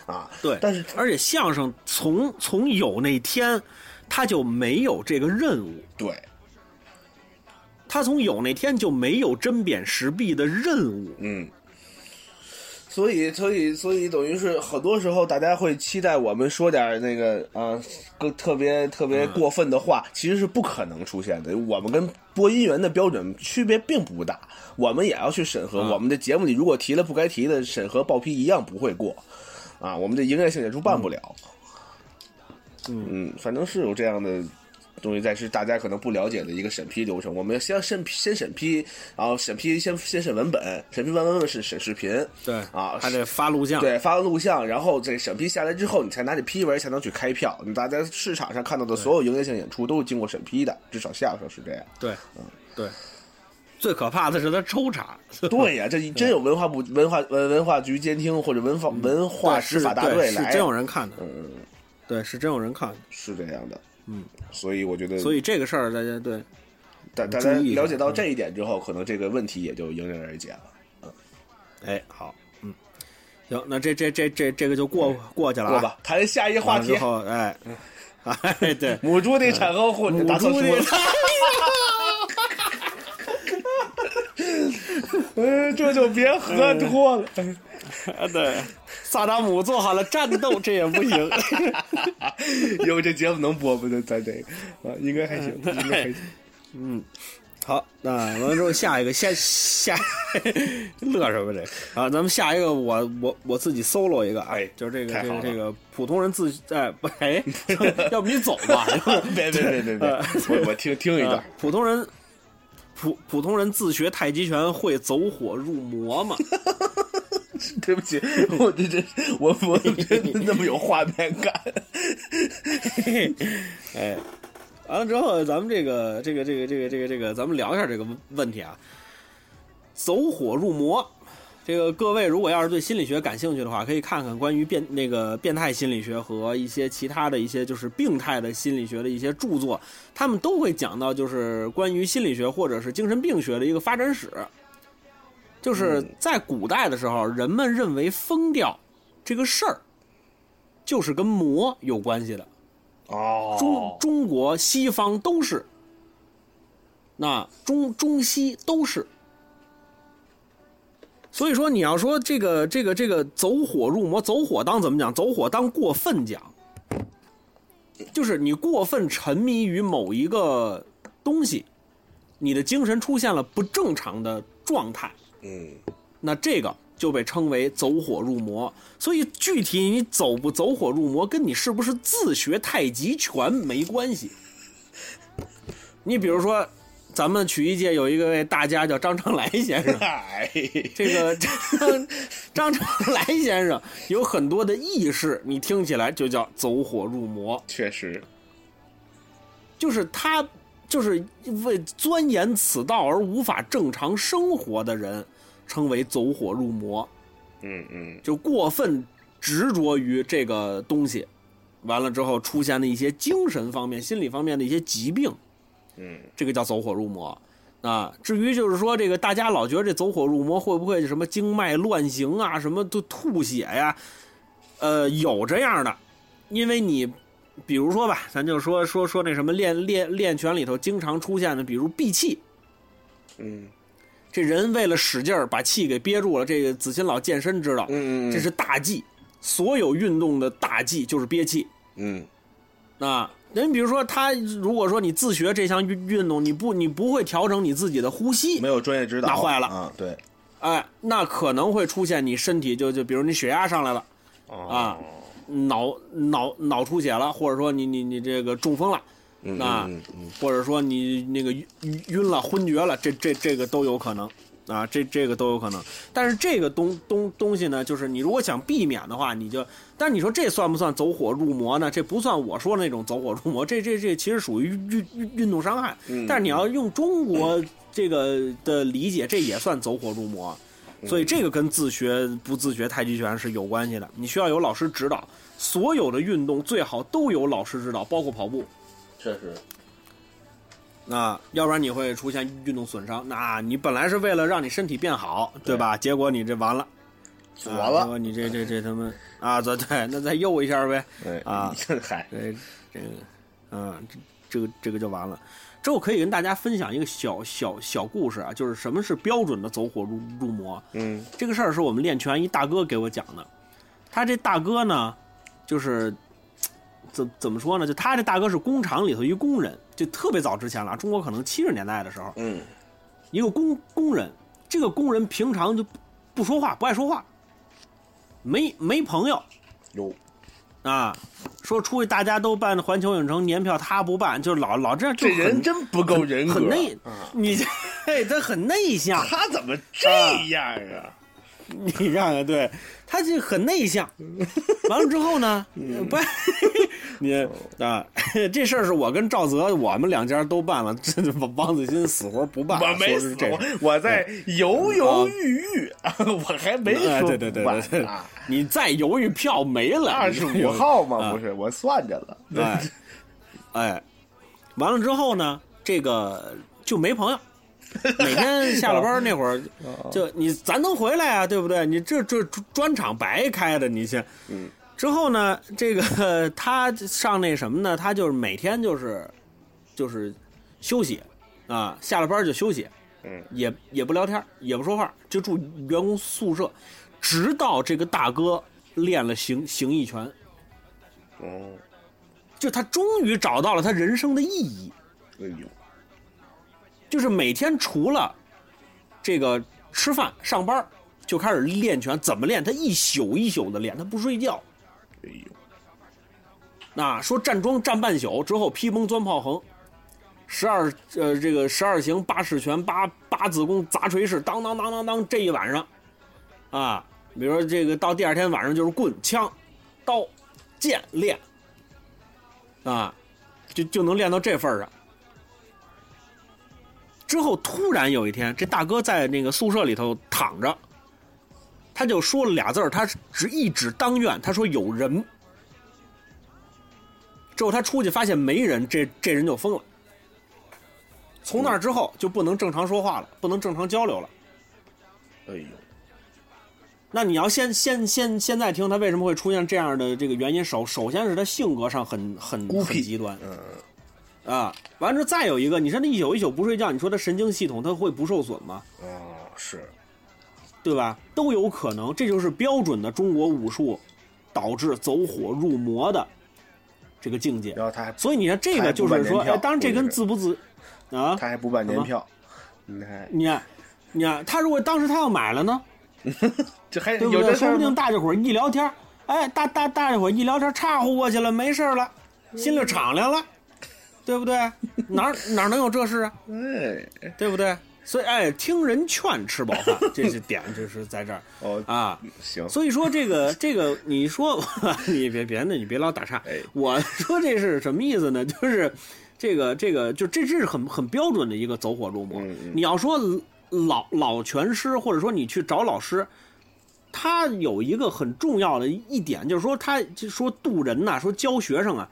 啊。对，但是而且相声从从有那天，他就没有这个任务，对。他从有那天就没有针砭时弊的任务。嗯，所以，所以，所以，等于是很多时候大家会期待我们说点那个啊，更特别特别过分的话，其实是不可能出现的。我们跟播音员的标准区别并不大，我们也要去审核。啊我们的节目里如果提了不该提的，审核报批一样不会过。啊，我们的营业性演出办不了。嗯，反正是有这样的东西，在是大家可能不了解的一个审批流程。我们要先审批，先审批，然后审批先先审文本，审批完文本是审视频，对啊还得发录像，对，发完录像，然后这审批下来之后，你才拿着批文才能去开票。你大家市场上看到的所有营业性演出都是经过审批的，至少相声是这样。对，嗯对。最可怕的是他抽查，对呀，这 真有文化部、文化文文化局监听或者文化文化执法大队来，是真有人看的，嗯，对，是真有人看，是这样的，嗯，所以我觉得，所以这个事儿大家对，大大家了解到这一点之后，可能这个问题也就迎刃而解了。嗯哎，好，嗯，行，那这这这这这个就过过去了啊，过吧，谈下一个话题。后，哎，哎，对，母猪的产后婚，母打错猪的。嗯，这就别喝多了。啊，对，萨达姆做好了战斗，这也不行。以后这节目能播不？咱咱这个啊，应该还行，应该还行。嗯好，那完了之后，下一个下下 乐什么这？啊，咱们下一个我我我自己 solo 一个，哎就是这个这个这个普通人自哎不哎，要不你走吧？别别别别别，我我听听一啊段。普通人普普通人自学太极拳会走火入魔吗？对不起，我这这我我真的那么有画面感。哎，完了之后，咱们这个这个这个这个这个这个，咱们聊一下这个问问题啊。走火入魔，这个各位如果要是对心理学感兴趣的话，可以看看关于变那个变态心理学和一些其他的一些就是病态的心理学的一些著作，他们都会讲到就是关于心理学或者是精神病学的一个发展史。就是在古代的时候，人们认为疯掉这个事儿就是跟魔有关系的。哦中中国西方都是，那中中西都是。所以说，你要说这个这个这个走火入魔，走火当怎么讲？走火当过分讲，就是你过分沉迷于某一个东西，你的精神出现了不正常的状态，嗯，那这个就被称为走火入魔。所以具体你走不走火入魔，跟你是不是自学太极拳没关系。你比如说，咱们曲艺界有一个位大家叫张长来先生，嗨，这个张 张长来先生有很多的意识，你听起来就叫走火入魔。确实，就是他就是为钻研此道而无法正常生活的人，称为走火入魔，嗯嗯。就过分执着于这个东西，完了之后出现的一些精神方面、心理方面的一些疾病，嗯，这个叫走火入魔。啊，至于就是说这个大家老觉得这走火入魔会不会什么经脉乱行啊，什么都吐血呀，呃，有这样的，因为你比如说吧，咱就说说说那什么练练练拳里头经常出现的，比如闭气，嗯这人为了使劲儿把气给憋住了，这个子欣老健身知道，嗯嗯，这是大忌，所有运动的大忌就是憋气。嗯啊，人比如说他，如果说你自学这项运运动，你不你不会调整你自己的呼吸没，有专业指导，那坏了啊，对，哎，那可能会出现你身体就就比如你血压上来了，啊脑脑脑出血了，或者说你你你这个中风了，嗯那嗯嗯。或者说你那个晕晕了、昏厥了，这这这个都有可能啊，这这个都有可能。但是这个东东东西呢，就是你如果想避免的话，你就，但是你说这算不算走火入魔呢？这不算我说的那种走火入魔，这这这其实属于运运运动伤害。嗯但是你要用中国这个的理解，这也算走火入魔。所以这个跟自学不自学太极拳是有关系的，你需要有老师指导。所有的运动最好都有老师指导，包括跑步。确实，那要不然你会出现运动损伤。那你本来是为了让你身体变好，对吧？结果你这完了，左啊结了，果你这这这他妈啊，对对，那再诱一下呗。对啊，嗨，这这个，嗯，这这个这个就完了。之后可以跟大家分享一个小小小故事啊，就是什么是标准的走火入入魔。嗯这个事儿是我们练拳一大哥给我讲的。他这大哥呢，就是怎怎么说呢？就他这大哥是工厂里头一工人，就特别早之前了，中国可能七十年代的时候，嗯一个工工人，这个工人平常就不不说话，不爱说话，没没朋友有，啊，说出去大家都办环球影城年票，他不办，就老老这样，就这人真不够人格，很内啊，你这，他很内向，他怎么这样啊？你看看，对，他就很内向。完了之后呢，嗯不，你啊，这事儿是我跟赵泽，我们两家都办了，这王王子欣死活不办，我没死说是这，我我在犹犹豫豫，我还没哎，说对对对对对啊，你再犹豫票没了，二十五号嘛，啊不是我算着了，对，哎，完了之后呢，这个就没朋友。每天 下了班那会儿，就你咱能回来啊，对不对？你这这专场白开的，你先。嗯。之后呢，这个 他上那什么呢？他就是每天就是，就是休息，啊，下了班就休息，嗯，也也不聊天，也不说话，就住员工宿舍，直到这个大哥练了形形意拳，哦，就他终于找到了他人生的意义。哎呦，就是每天除了这个吃饭上班，就开始练拳。怎么练？他一宿一宿的练，他不睡觉。哎呦，那说站桩站半宿之后，劈崩钻炮横，十二呃这个十二行八式拳八八字功砸锤式，当当当当当，这一晚上，啊，比如说这个到第二天晚上就是棍枪刀剑练，啊，就就能练到这份上。之后突然有一天，这大哥在那个宿舍里头躺着，他就说了俩字儿，他只一指当院，他说有人。之后他出去发现没人，这这人就疯了。从那之后就不能正常说话了，不能正常交流了。哎呦，那你要现现现现在听他为什么会出现这样的这个原因，首首先是他性格上很很孤僻极端嗯，啊。完之后再有一个，你说他一宿一宿不睡觉，你说他神经系统他会不受损吗？哦，是，对吧？都有可能，这就是标准的中国武术导致走火入魔的这个境界。然后他还所以你看，这个就是说，哎，当然这跟自不自啊，他还不办年票，你看你看，你看，他如果当时他要买了呢，这还对不对？说不？定大家伙儿一聊天，哎，大大大家伙儿一聊天，岔乎过去了，没事儿了，心里敞亮了，对不对？哪哪能有这事啊？哎，对不对？所以，哎，听人劝，吃饱饭，这是点，就是在这儿哦，啊。行，所以说这个 这个，你说 你别别的，你别老打岔哎。我说这是什么意思呢？就是这个这个，就这这是很很标准的一个走火入魔。嗯嗯你要说老老拳师，或者说你去找老师，他有一个很重要的一点，就是说他就说渡人呐、说教学生啊。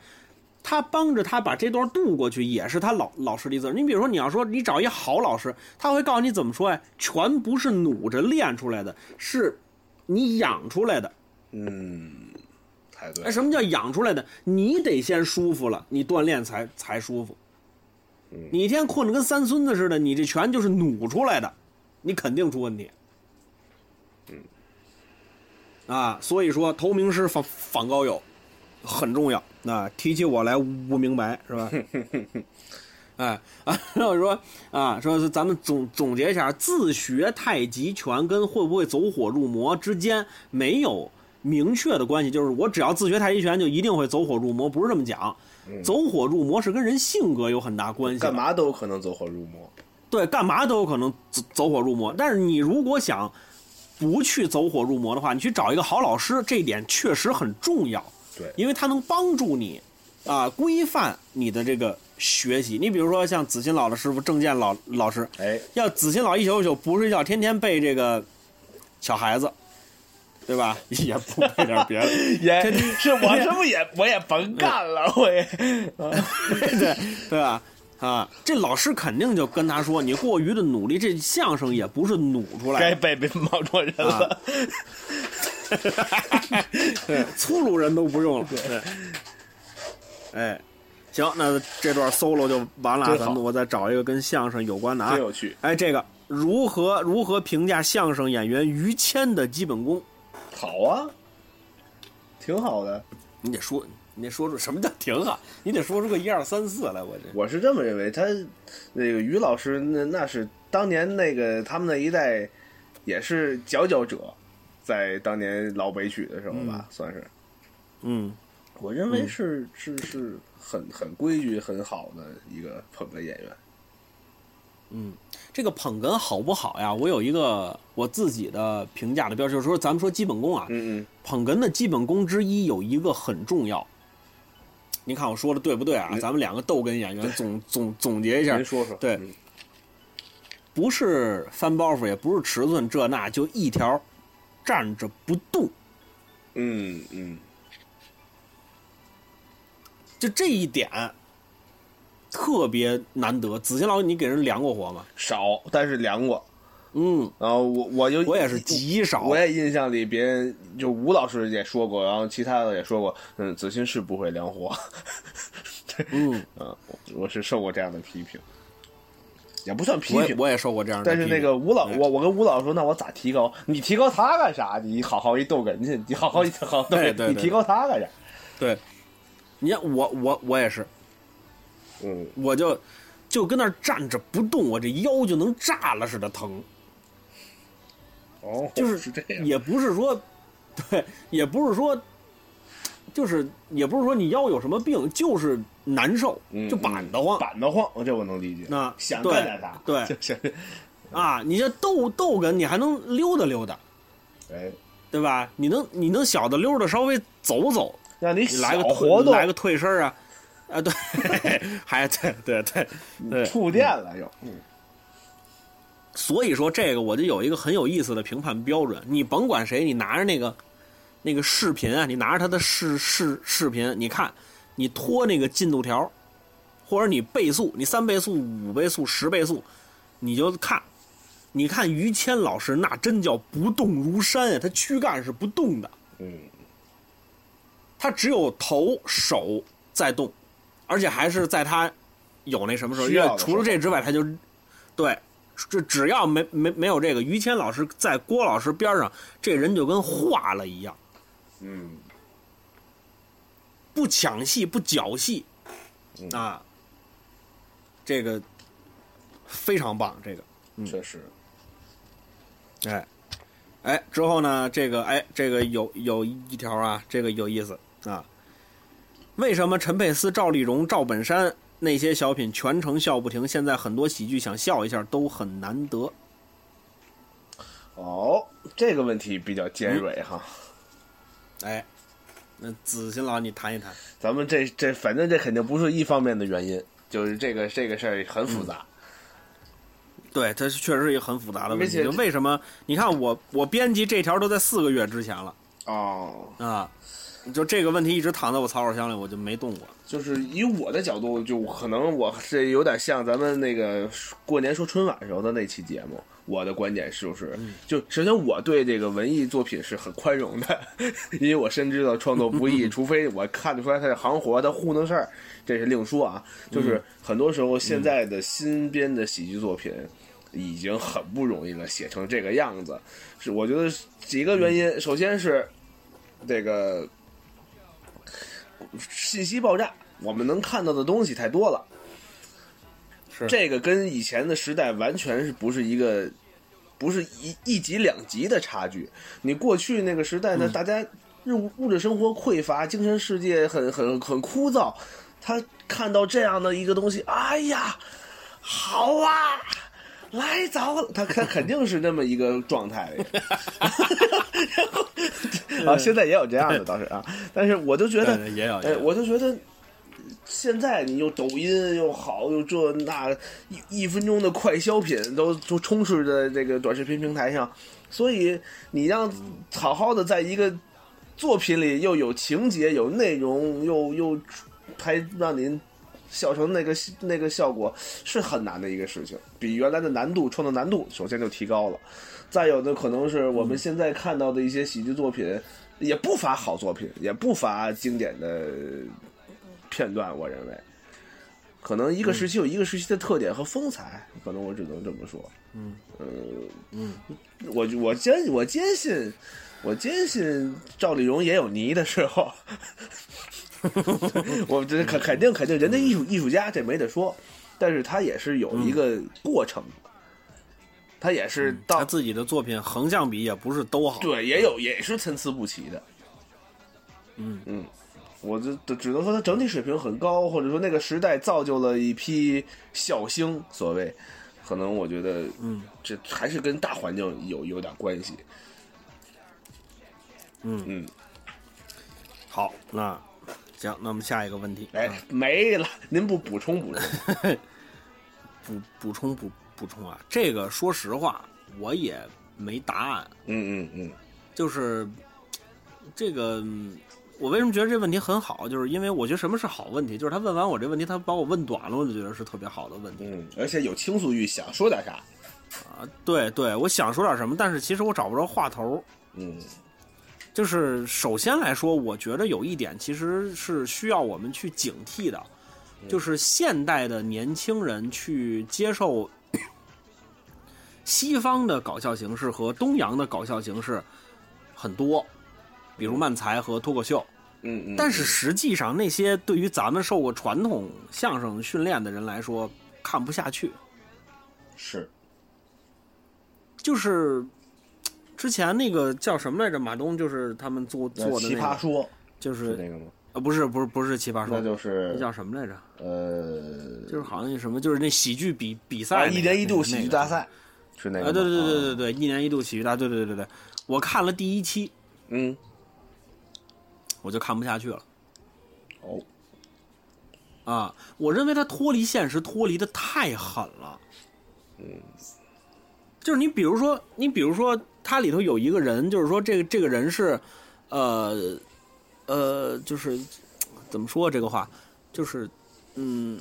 他帮着他把这段渡过去，也是他老老师的责任。你比如说，你要说你找一好老师，他会告诉你怎么说呀？拳不是努着练出来的，是你养出来的。嗯，太对哎，，什么叫养出来的？你得先舒服了，你锻炼才才舒服。你一天困得跟三孙子似的，你这拳就是努出来的，你肯定出问题。嗯啊，所以说投名师访访高友很重要。那提起我来无明白是吧？哎啊，然 后说啊，说是咱们总总结一下，自学太极拳跟会不会走火入魔之间没有明确的关系，就是我只要自学太极拳就一定会走火入魔，不是这么讲。走火入魔是跟人性格有很大关系。干嘛都有可能走火入魔。对，干嘛都有可能走走火入魔。但是你如果想不去走火入魔的话，你去找一个好老师，这一点确实很重要。对因为他能帮助你啊、规范你的这个学习。你比如说像子欣老的师傅郑健老老师，哎，要子欣老一宿一宿不睡觉，天天背这个小孩子，对吧？也不背点别的，也是我这不是也我也甭干了，我也 对对吧？啊，这老师肯定就跟他说，你过于的努力，这相声也不是努出来的。该被被冒充人了。对，粗鲁人都不用了。对，哎，行，那这段 solo 就完了咱们我再找一个跟相声有关的啊真。有趣，哎，这个如何如何评价相声演员于谦的基本功？好啊，挺好的。你得说，你得说出什么叫挺好，你得说出个一二三四来。我这我是这么认为，他那个于老师那那是当年那个他们那一代也是佼佼者，在当年老北曲的时候吧，算是嗯，我认为是、是是很很规矩、很好的一个捧哏演员。嗯这个捧哏好不好呀？我有一个我自己的评价的标准，就是说咱们说基本功啊，嗯嗯，捧哏的基本功之一有一个很重要。您看我说的对不对啊？嗯咱们两个逗哏演员总总总结一下您，说说。对嗯不是翻包袱，也不是尺寸，这那就一条，站着不动。嗯嗯，就这一点特别难得。子欣老师，你给人量过活吗？少，但是量过。嗯，然后我我就我也是极少。我也印象里别人就吴老师也说过，然后其他的也说过，嗯，子欣是不会量活。嗯，啊，我我是受过这样的批评，也不算批评。我也受过这样的但批评。是那个吴老，我我跟吴老师说，那我咋提高？你提高他干啥？你好好一逗哏去，你好好一好好逗哏，对对对你提高他干啥？对，你看我我我也是，嗯，我就就跟那儿站着不动，我这腰就能炸了似的疼。哦，就是是这样。也不是说，对，也不是说，就是也不是说你腰有什么病，就是难受，嗯就板得慌、板得慌，这我能理解。那想对干点啥？对就是，啊！你这逗逗哏，你还能溜达溜达，哎，对吧？你能你能小的溜达稍微走走，让你你来个小活动，来个退身啊，啊对，还 对对对对，触电了又。嗯所以说这个我就有一个很有意思的评判标准，你甭管谁，你拿着那个那个视频啊，你拿着他的视视视频，你看，你拖那个进度条，或者你倍速，你三倍速、五倍速、十倍速，你就看，你看于谦老师那真叫不动如山啊，他躯干是不动的，嗯，他只有头手在动，而且还是在他有那什么时候，因为除了这之外，他就对，这只要没没没有这个，于谦老师在郭老师边上，这人就跟化了一样，嗯，不抢戏不搅戏，嗯啊，这个非常棒，这个确实。哎，哎，之后呢，这个哎，这个有有一条啊，这个有意思啊。为什么陈佩斯、赵丽蓉、赵本山那些小品全程笑不停？现在很多喜剧想笑一下都很难得。哦，这个问题比较尖锐哈。哎，那子欣老，你谈一谈。咱们这这反正这肯定不是一方面的原因，就是这个这个事儿很复杂。对，它确实是一个很复杂的问题。就为什么？你看我我编辑这条都在四个月之前了哦，啊，就这个问题一直躺在我草稿箱里，我就没动过。就是以我的角度，就可能我是有点像咱们那个过年说春晚时候的那期节目。我的观点是就是，就首先我对这个文艺作品是很宽容的，因为我深知道创作不易，除非我看得出来他是行活，他糊弄事儿，这是另说啊。就是很多时候现在的新编的喜剧作品已经很不容易了，写成这个样子，是我觉得几个原因，首先是这个信息爆炸，我们能看到的东西太多了。是这个跟以前的时代完全是不是一个，不是一一级两级的差距。你过去那个时代呢，大家物物质生活匮乏，精神世界很很很枯燥，他看到这样的一个东西，哎呀，好啊。来早了，他他肯定是那么一个状态。的，然后啊，现在也有这样的倒是啊，但是我就觉得也有我就觉得现在你又抖音又好，又这那一一分钟的快消品都都充斥在这个短视频平台上，所以你让好好的在一个作品里又有情节、有内容，又又还让您笑成那个那个效果，是很难的一个事情，比原来的难度创作难度首先就提高了。再有的可能是我们现在看到的一些喜剧作品，也不乏好作品，也不乏经典的片段。我认为，可能一个时期有一个时期的特点和风采，可能我只能这么说。嗯呃嗯，我我坚我坚信，我坚信赵丽蓉也有泥的时候。我这肯肯定肯定，人家艺术艺术家这没得说，但是他也是有一个过程，他也是到、他自己的作品横向比也不是都好。对，也有也是参差不齐的。嗯嗯，我就只只能说他整体水平很高，或者说那个时代造就了一批笑星，所谓，可能我觉得，嗯，这还是跟大环境有有点关系。嗯嗯，好，那行，那我们下一个问题，哎，没了，您不补充补充？补补充补补充啊，这个说实话我也没答案，嗯嗯嗯就是这个。嗯我为什么觉得这问题很好？就是因为我觉得什么是好问题？就是他问完我这问题，他把我问短了，我就觉得是特别好的问题嗯，而且有倾诉欲，想说点啥？啊。对对，我想说点什么，但是其实我找不着话头。嗯就是首先来说，我觉得有一点其实是需要我们去警惕的，就是现代的年轻人去接受 西方的搞笑形式和东洋的搞笑形式很多，比如漫才和脱口秀。嗯嗯，但是实际上，那些对于咱们受过传统相声训练的人来说，看不下去。是就是之前那个叫什么来着？马东就是他们做做的那个，奇葩说就是是那个吗？呃，不是不是不是奇葩说，那就是那叫什么来着？呃，就是好像那什么，就是那喜剧比比赛、啊，那个一年一度喜剧大。那赛是那个啊，对对对对啊对对，一年一度喜剧大，对对对对对，我看了第一期，嗯，我就看不下去了哦，啊！我认为他脱离现实脱离的太狠了。嗯，就是你比如说，你比如说，它里头有一个人，就是说这个这个人是，呃，呃，就是怎么说这个话，就是嗯，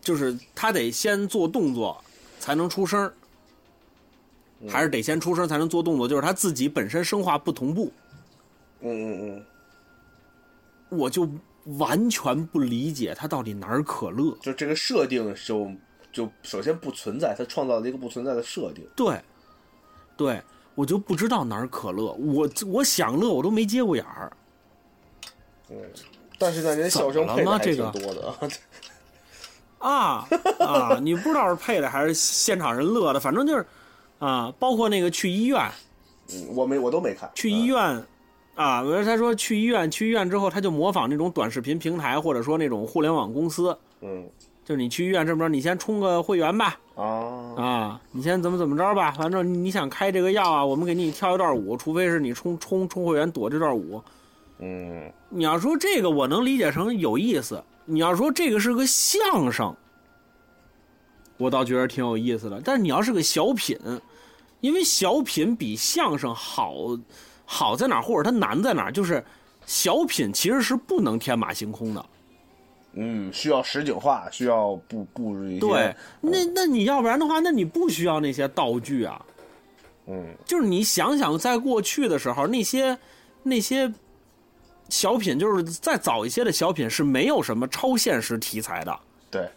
就是他得先做动作才能出声儿还是得先出声才能做动作，就是他自己本身声化不同步，嗯嗯嗯，我就完全不理解他到底哪儿可乐。就这个设定就就首先不存在，他创造了一个不存在的设定。对，对我就不知道哪儿可乐，我我想乐我都没接过眼儿。嗯，但是呢，人笑声配的还挺多的 啊。啊啊！你不知道是配的还是现场人乐的，反正就是啊，包括那个去医院，嗯，我没我都没看。去医院啊，我说他说去医院，去医院之后他就模仿那种短视频平台或者说那种互联网公司，嗯就是你去医院这么着，你先充个会员吧，啊啊，你先怎么怎么着吧，反正你想开这个药啊，我们给你跳一段舞，除非是你充充充会员躲这段舞。嗯你要说这个，我能理解成有意思；你要说这个是个相声，我倒觉得挺有意思的。但是你要是个小品，因为小品比相声好，好在哪儿，或者它难在哪儿，就是小品其实是不能天马行空的。嗯，需要实景化，需要布布置一些。对，那那你要不然的话，那你不需要那些道具啊。嗯就是你想想，在过去的时候，那些那些小品，就是再早一些的小品是没有什么超现实题材的。对，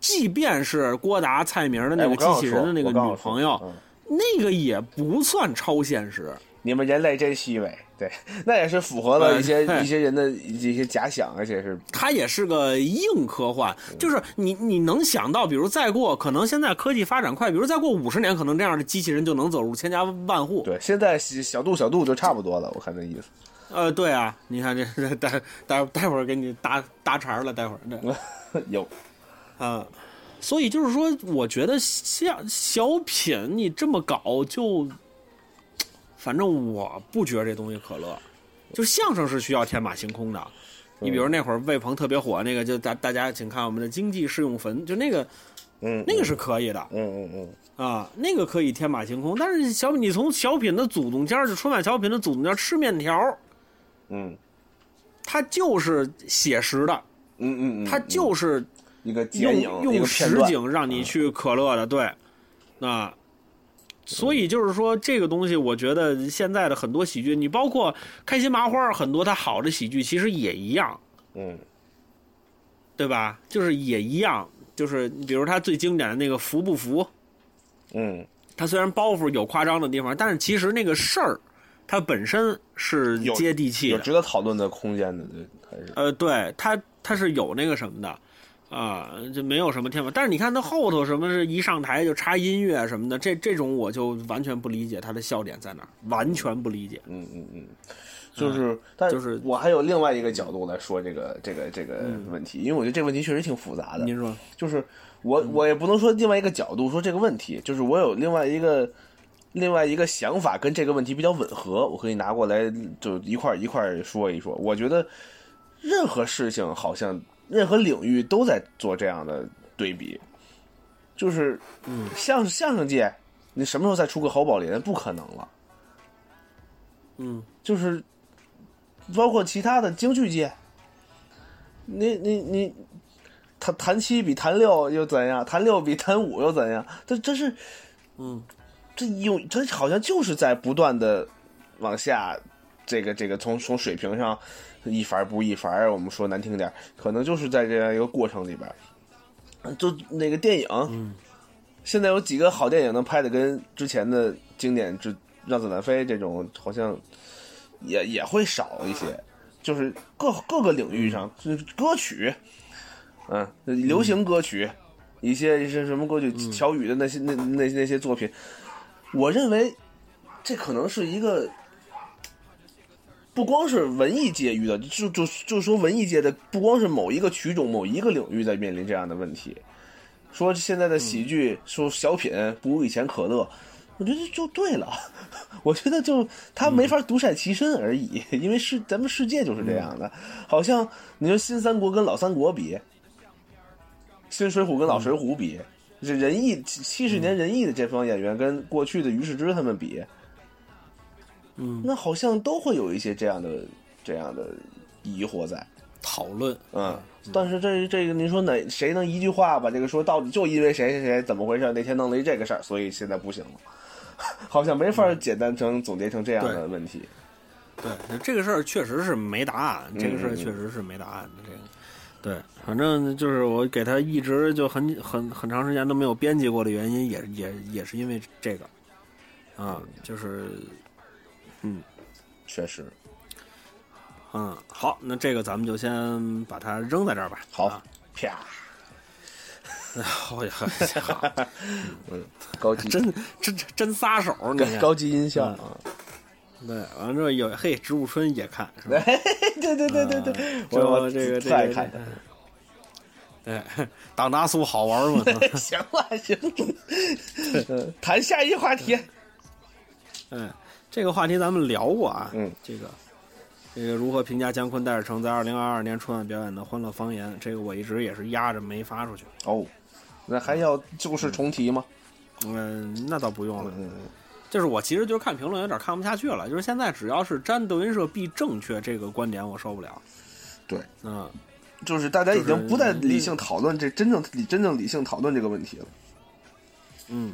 即便是郭达、蔡明的那哎个机器人的那个女朋友，嗯那个也不算超现实。你们人类真虚伪，对，那也是符合了一些、哎一些人的一些假想，而且是它也是个硬科幻，嗯就是你你能想到，比如再过可能现在科技发展快，比如再过五十年，可能这样的机器人就能走入千家万户。对。现在小度小度就差不多了，我看这意思。呃，对啊，你看这这待待待会儿给你搭搭茬了，待会儿这 有，啊，所以就是说，我觉得像小品你这么搞就，反正我不觉得这东西可乐。就相声是需要天马行空的，你比如那会儿魏鹏特别火那个，就大大家请看我们的经济适用坟，就那个嗯，那个是可以的嗯嗯嗯。啊，那个可以天马行空。但是小品，你从小品的祖宗家儿，就春晚小品的祖宗间儿吃面条儿，嗯。它就是写实的，嗯嗯嗯，它就是一个用用实景让你去可乐的，对，啊，所以就是说这个东西，我觉得现在的很多喜剧，你包括开心麻花，很多它好的喜剧其实也一样，嗯。对吧？就是也一样，就是比如它最经典的那个服不服，嗯，它虽然包袱有夸张的地方，但是其实那个事儿它本身是有接地气的，有值得讨论的空间的，对，还是。呃，对，它它是有那个什么的，啊，就没有什么天赋。但是你看他后头什么是一上台就插音乐什么的，这这种我就完全不理解他的笑点在哪儿，完全不理解。嗯嗯嗯，就是，但就是我还有另外一个角度来说这个这个这个问题，因为我觉得这个问题确实挺复杂的。您说，就是我我也不能说另外一个角度说这个问题，就是我有另外一个另外一个想法跟这个问题比较吻合，我可以拿过来就一块儿一块儿说一说。我觉得任何事情好像任何领域都在做这样的对比，就是嗯相相声界，你什么时候再出个侯宝林？不可能了。嗯就是包括其他的京剧界，你你你，弹弹七比弹六又怎样？弹六比弹五又怎样？这这是，嗯，这有这好像就是在不断的往下，这个这个从从水平上一凡不一凡，我们说难听点，可能就是在这样一个过程里边，就那个电影，嗯现在有几个好电影能拍的跟之前的经典之《让子弹飞》这种好像也也会少一些，就是各各个领域上，就是歌曲，嗯，流行歌曲，一些一些什么歌曲，乔羽的那些那那那些作品，我认为这可能是一个。不光是文艺界遇到，就就就说文艺界的，不光是某一个曲种、某一个领域在面临这样的问题，说现在的喜剧，说小品不如以前可乐，我觉得就对了。我觉得就他没法独善其身而已，因为是咱们世界就是这样的。好像你说新三国跟老三国比，新水浒跟老水浒比，这仁义七十年仁义的这帮演员跟过去的于世之他们比，嗯，那好像都会有一些这样的这样的疑惑在。讨论，嗯，但是这这个，您说哪谁能一句话把这个说到底？就因为谁谁谁怎么回事？那天弄了一这个事儿，所以现在不行了，好像没法简单成总结成这样的问题。对，这个事儿确实是没答案，这个事儿确实是没答案的。这个，对，反正就是我给他一直就很很很长时间都没有编辑过的原因，也也也是因为这个，啊，就是，确实，嗯，好，那这个咱们就先把它扔在这儿吧。好啊，啪，好呀，好，高级真真真撒手，你高级音效啊！对，完了之后有嘿，植物春也看，是吧？对对对对对我我这个这个特爱看的。对，当大苏好玩吗？行了行了，嗯谈下一话题。嗯，这个话题咱们聊过啊。嗯，这个这个如何评价姜昆、戴尔成在二零二二年春晚表演的《欢乐方言》？这个我一直也是压着没发出去。哦，那还要旧事重提吗？嗯，那倒不用了。嗯，就是我其实就是看评论有点看不下去了。就是现在只要是沾德云社必正确这个观点，我受不了。对，嗯，就是大家已经不再理性讨论这真正理真正理性讨论这个问题了。嗯，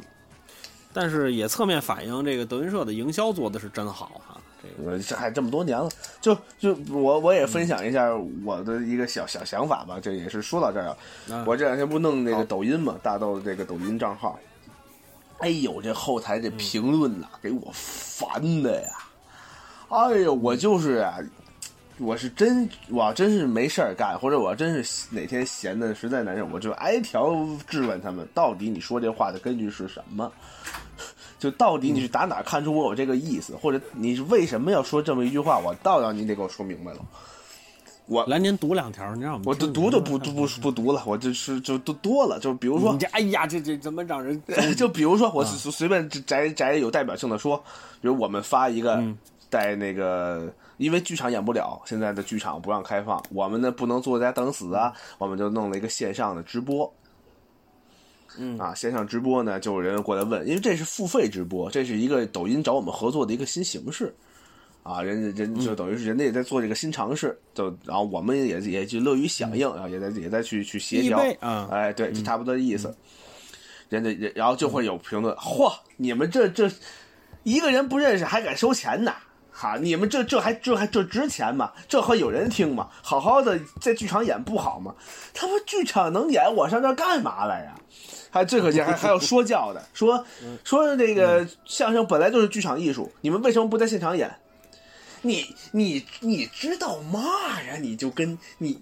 但是也侧面反映这个德云社的营销做的是真好哈。这个呃，这还这么多年了，就就我我也分享一下我的一个小小想法吧。这也是说到这儿啊，啊我这两天不弄那个抖音嘛，大豆的这个抖音账号，哎呦，这后台这评论呐，给我烦的呀！哎呦，我就是啊，我是真我要真是没事儿干，或者我要真是哪天闲的实在难受，我就挨条质问他们，到底你说这话的根据是什么？就到底你是打哪儿看出我有这个意思，或者你是为什么要说这么一句话？我倒要你得给我说明白了。我来，您读两条，你让我们我听读都不不不不读了，我就是就都多了。就比如说你，这哎呀，这这怎么让人 就比如说，我随随便摘摘有代表性的说，比如我们发一个在那个，因为剧场演不了，现在的剧场不让开放，我们呢不能坐在家等死啊，我们就弄了一个线上的直播。嗯啊，线上直播呢，就有人过来问，因为这是付费直播，这是一个抖音找我们合作的一个新形式。啊，人家人就等于是人家也在做这个新尝试，就然后我们也也就乐于响应，然后也在也在去去协调哎，对，就差不多的意思。人家人然后就会有评论，嚯，你们这这一个人不认识还敢收钱呢？哈，你们这这还这还这值钱吗？这还有人听吗？好好的在剧场演不好吗？他们剧场能演，我上这儿干嘛来呀？还最可气，还还有说教的，说说那个相声本来就是剧场艺术，你们为什么不在现场演？你你你知道嘛呀？你就跟你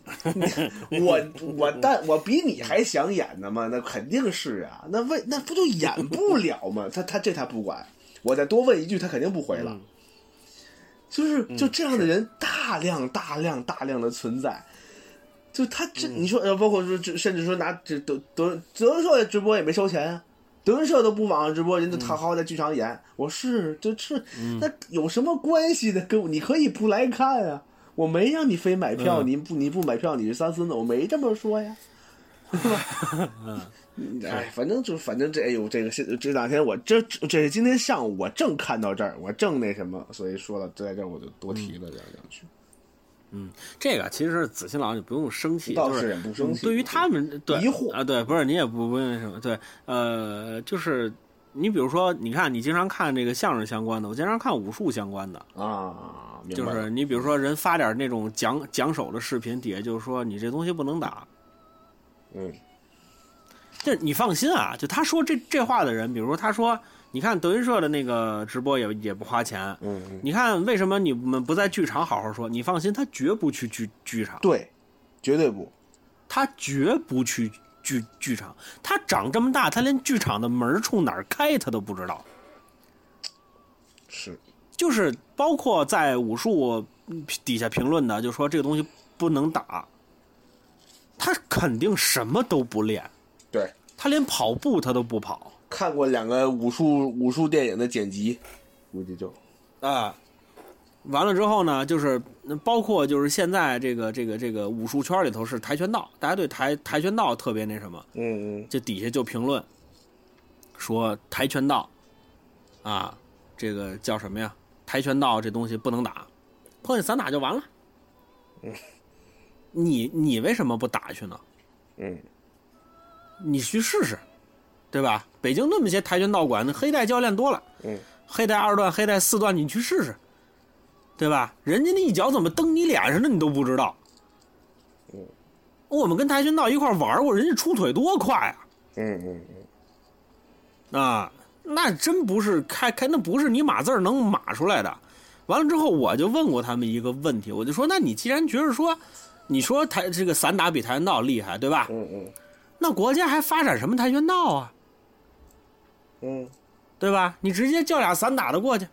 你我 我但我比你还想演呢嘛？那肯定是啊，那为那不就演不了吗？他他这他不管，我再多问一句，他肯定不回了。就是就这样的人大量大量大量的存在。就他这，你说，呃，包括说，甚至说拿这德德德云社直播也没收钱啊，德云社都不网上直播，人家好好在剧场演。我是，就是那有什么关系呢？跟我你可以不来看啊，我没让你非买票，你不你不买票你是三孙子，我没这么说呀？嗯，哎，反正就反正这，哎呦，这个这这两天我这这今天上午我正看到这儿，我正那什么，所以说了在这儿我就多提了两两句。嗯，这个其实子欣老师你不用生气，倒是也不生气对于他们对疑惑啊，对，不是你也不不用什么，对，呃，就是你比如说，你看你经常看这个相声相关的，我经常看武术相关的，啊，就是你比如说人发点那种讲讲手的视频，底下就是说你这东西不能打，嗯这你放心啊，就他说这这话的人，比如说他说，你看德云社的那个直播也也不花钱，嗯嗯，你看为什么你们不在剧场好好说？你放心，他绝不去剧剧场，对，绝对不，他绝不去剧剧场。他长这么大，他连剧场的门儿冲哪儿开他都不知道。是，就是包括在武术嗯底下评论的，就说这个东西不能打，他肯定什么都不练，对，他连跑步他都不跑看过两个武术武术电影的剪辑，估计就啊。完了之后呢，就是包括就是现在这个这个这个武术圈里头是跆拳道，大家对跆跆拳道特别那什么，嗯嗯就底下就评论说跆拳道啊，这个叫什么呀？跆拳道这东西不能打，碰见散打就完了。嗯你你为什么不打去呢？嗯你去试试，对吧？北京那么些跆拳道馆，那黑带教练多了，嗯，黑带二段、黑带四段，你去试试，对吧？人家那一脚怎么蹬你脸上的，你都不知道。嗯，我们跟跆拳道一块玩过，人家出腿多快啊！嗯嗯嗯，啊，那真不是开开，那不是你码字儿能码出来的。完了之后，我就问过他们一个问题，我就说：那你既然觉得说，你说跆这个散打比跆拳道厉害，对吧？嗯嗯那国家还发展什么跆拳道啊？嗯，对吧？你直接叫俩散打的过去，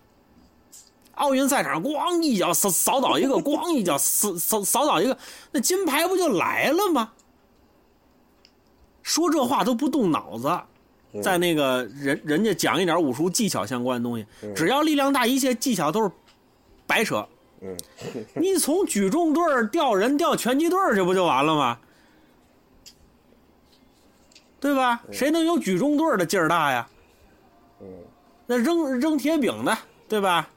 奥运赛场咣一脚扫扫倒一个，咣一脚扫扫扫倒一个，那金牌不就来了吗？说这话都不动脑子，在那个人人家讲一点武术技巧相关的东西，只要力量大，一切技巧都是白扯。嗯，你从举重队儿调人调拳击队儿，这不就完了吗？对吧？谁能有举重队的劲儿大呀？嗯，那扔扔铁饼的，对吧？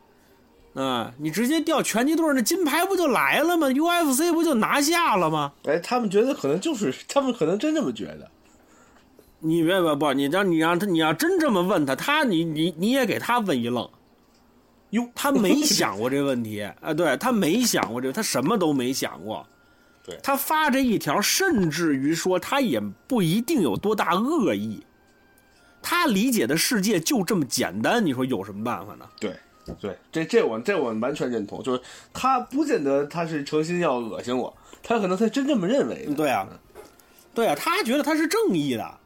啊，你直接掉拳击队，那金牌不就来了吗？UFC 不就拿下了吗？哎，他们觉得可能就是，他们可能真这么觉得。你别不不，你让你让他，你要真这么问他，他你你你也给他问一愣。哟，他没想过这问题啊，对他没想过这，他什么都没想过。对他发这一条，甚至于说他也不一定有多大恶意，他理解的世界就这么简单，你说有什么办法呢？对对，这这我这我完全认同，就是他不见得他是诚心要恶心我，他可能他真这么认为的。对啊，对啊，他觉得他是正义的，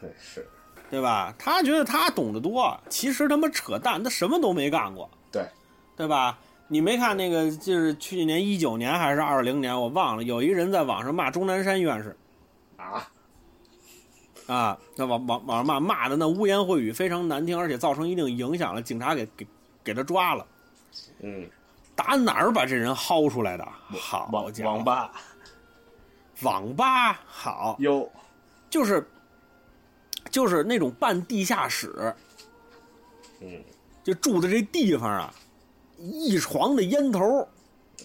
对，是，对吧？他觉得他懂得多，其实他妈扯淡，他什么都没干过，对，对吧？你没看那个，就是去年一九年还是二零年，我忘了，有一个人在网上骂钟南山院士啊，啊，那网网网上骂骂的那污言秽语非常难听，而且造成一定影响了，警察给给给他抓了。嗯，打哪儿把这人薅出来的？好网家伙网，吧网吧好，有，就是就是那种半地下室，嗯，就住的这地方啊，一床的烟头，